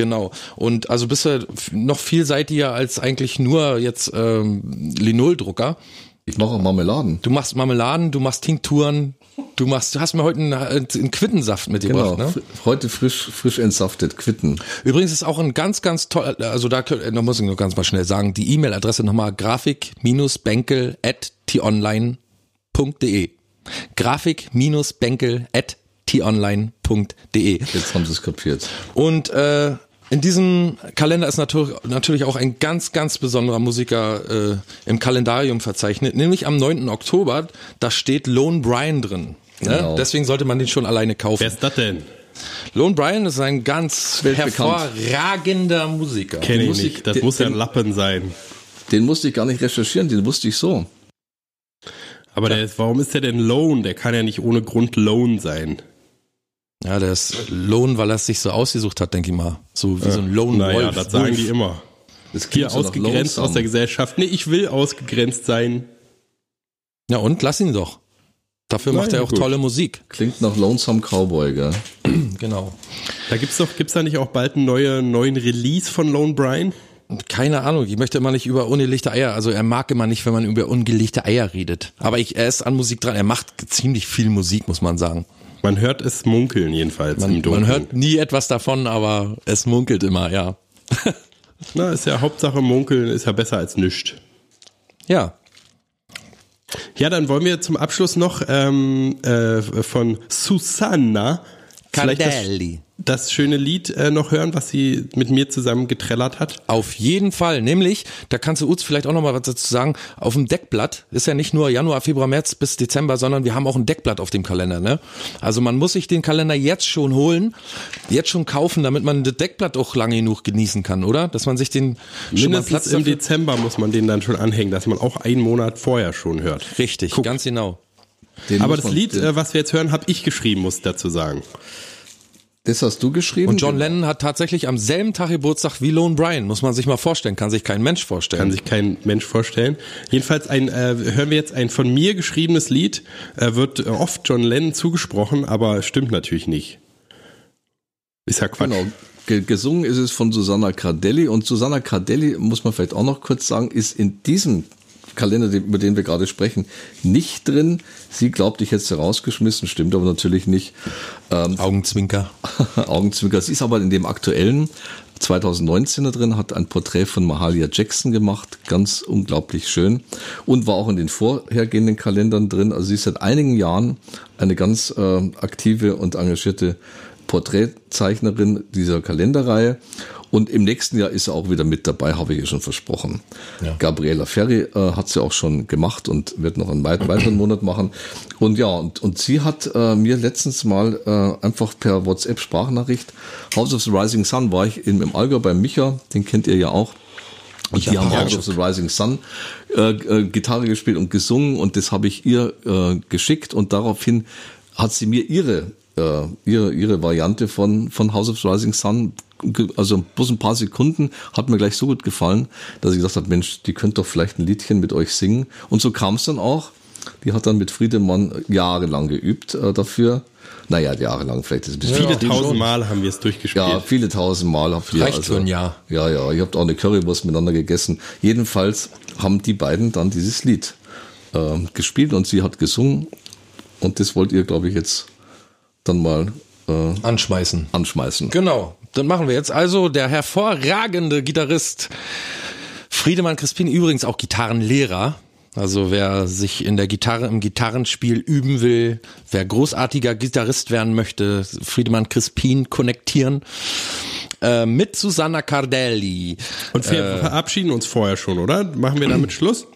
Genau. Und also bist du noch vielseitiger als eigentlich nur jetzt ähm, Linoldrucker. Ich mache Marmeladen. Du machst Marmeladen, du machst Tinkturen, du machst, du hast mir heute einen, einen Quittensaft mitgebracht, genau, ne? Heute frisch, frisch entsaftet, Quitten. Übrigens ist auch ein ganz, ganz toll, also da, da muss ich nur ganz mal schnell sagen, die E-Mail-Adresse nochmal grafik-benkel at tonline.de. Grafik-benkel at tonline.de. Jetzt haben sie es kapiert. Und äh, in diesem Kalender ist natürlich, natürlich auch ein ganz, ganz besonderer Musiker äh, im Kalendarium verzeichnet, nämlich am 9. Oktober, da steht Lone Brian drin. Ne? Genau. Deswegen sollte man den schon alleine kaufen. Wer ist das denn? Lone Brian ist ein ganz hervorragender Musiker. Kenn ich nicht. Das den, muss ja ein Lappen sein. Den musste ich gar nicht recherchieren, den wusste ich so. Aber der ist, warum ist der denn Lone? Der kann ja nicht ohne Grund Lone sein. Ja, der ist Lone, weil er es sich so ausgesucht hat, denke ich mal. So wie ja. so ein Lone naja, Wolf. Ja, das sagen die immer. Das Hier ausgegrenzt aus der Gesellschaft. Nee, ich will ausgegrenzt sein. Ja, und lass ihn doch. Dafür Nein, macht er auch gut. tolle Musik. Klingt nach Lonesome Cowboy, gell? genau. Da gibt's doch, gibt's da nicht auch bald einen neuen, neuen Release von Lone Brian? Keine Ahnung, ich möchte immer nicht über ungelegte Eier, also er mag immer nicht, wenn man über ungelegte Eier redet. Aber ich, er ist an Musik dran, er macht ziemlich viel Musik, muss man sagen. Man hört es munkeln jedenfalls man, Man hört nie etwas davon, aber es munkelt immer, ja. Na, ist ja Hauptsache munkeln, ist ja besser als nichts. Ja. Ja, dann wollen wir zum Abschluss noch ähm, äh, von Susanna Candelli das schöne Lied äh, noch hören, was sie mit mir zusammen getrellert hat? Auf jeden Fall. Nämlich, da kannst du Uts vielleicht auch noch mal was dazu sagen, auf dem Deckblatt ist ja nicht nur Januar, Februar, März bis Dezember, sondern wir haben auch ein Deckblatt auf dem Kalender. Ne? Also man muss sich den Kalender jetzt schon holen, jetzt schon kaufen, damit man das Deckblatt auch lange genug genießen kann, oder? Dass man sich den schon mal Platz im Dezember muss man den dann schon anhängen, dass man auch einen Monat vorher schon hört. Richtig, Guck. ganz genau. Den Aber das Lied, äh, was wir jetzt hören, habe ich geschrieben, muss ich dazu sagen. Das hast du geschrieben. Und John Lennon hat tatsächlich am selben Tag Geburtstag wie Lone Brian. Muss man sich mal vorstellen. Kann sich kein Mensch vorstellen. Kann sich kein Mensch vorstellen. Jedenfalls ein, äh, hören wir jetzt ein von mir geschriebenes Lied. Äh, wird oft John Lennon zugesprochen, aber stimmt natürlich nicht. Ist ja Quatsch. Genau. Gesungen ist es von Susanna Cardelli und Susanna Cardelli, muss man vielleicht auch noch kurz sagen, ist in diesem Kalender, über den wir gerade sprechen, nicht drin. Sie glaubt, ich hätte sie rausgeschmissen, stimmt aber natürlich nicht. Ähm, Augenzwinker. Augenzwinker. Sie ist aber in dem aktuellen 2019er drin, hat ein Porträt von Mahalia Jackson gemacht, ganz unglaublich schön und war auch in den vorhergehenden Kalendern drin. Also sie ist seit einigen Jahren eine ganz äh, aktive und engagierte Porträtzeichnerin dieser Kalenderreihe und im nächsten Jahr ist er auch wieder mit dabei, habe ich ja schon versprochen. Ja. Gabriela Ferri äh, hat sie auch schon gemacht und wird noch einen weiteren Monat machen. Und ja, und, und sie hat äh, mir letztens mal äh, einfach per WhatsApp-Sprachnachricht, House of the Rising Sun war ich in, im Allgäu bei Micha, den kennt ihr ja auch. Und die haben House of the Rising Sun äh, äh, Gitarre gespielt und gesungen und das habe ich ihr äh, geschickt und daraufhin hat sie mir ihre äh, ihre ihre Variante von von House of the Rising Sun also bloß ein paar Sekunden hat mir gleich so gut gefallen, dass ich gesagt habe, Mensch, die könnt doch vielleicht ein Liedchen mit euch singen und so kam es dann auch. Die hat dann mit Friedemann jahrelang geübt äh, dafür. Naja, jahrelang vielleicht ist ein bisschen. Viele tausend Mal haben wir es durchgespielt. Ja, viele tausend Mal habt ihr. Reicht also, für ein Jahr. Ja, ja, ihr habt auch eine Currywurst miteinander gegessen. Jedenfalls haben die beiden dann dieses Lied äh, gespielt und sie hat gesungen. Und das wollt ihr, glaube ich, jetzt dann mal äh, Anschmeißen. anschmeißen. Genau, dann machen wir jetzt also der hervorragende Gitarrist Friedemann Crispin, übrigens auch Gitarrenlehrer. Also wer sich in der Gitarre, im Gitarrenspiel üben will, wer großartiger Gitarrist werden möchte, Friedemann Crispin konnektieren. Äh, mit Susanna Cardelli. Und wir verabschieden uns vorher schon, oder? Machen wir damit Schluss?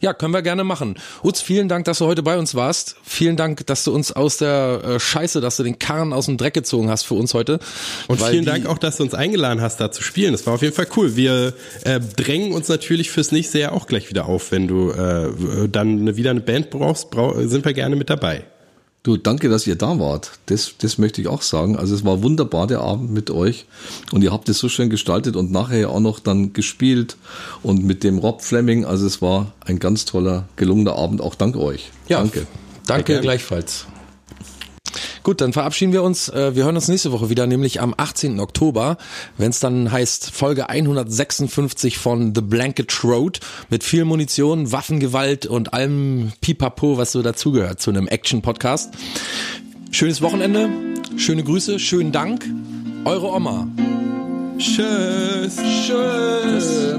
Ja, können wir gerne machen. Utz, vielen Dank, dass du heute bei uns warst. Vielen Dank, dass du uns aus der äh, Scheiße, dass du den Karren aus dem Dreck gezogen hast für uns heute. Und vielen Dank auch, dass du uns eingeladen hast, da zu spielen. Das war auf jeden Fall cool. Wir äh, drängen uns natürlich fürs nächste Jahr auch gleich wieder auf. Wenn du äh, dann eine, wieder eine Band brauchst, brau sind wir gerne mit dabei. Du, danke, dass ihr da wart. Das, das möchte ich auch sagen. Also es war wunderbar der Abend mit euch und ihr habt es so schön gestaltet und nachher auch noch dann gespielt und mit dem Rob Fleming. Also es war ein ganz toller, gelungener Abend. Auch dank euch. Ja, Danke. Danke gleichfalls. Gut, dann verabschieden wir uns. Äh, Wir hören uns nächste Woche wieder, nämlich am 18. Oktober, wenn es dann heißt Folge 156 von The Blanket Road mit viel Munition, Waffengewalt und allem Pipapo, was so dazugehört zu einem Action-Podcast. Schönes Wochenende, schöne Grüße, schönen Dank. Eure Oma. Tschüss. Tschüss.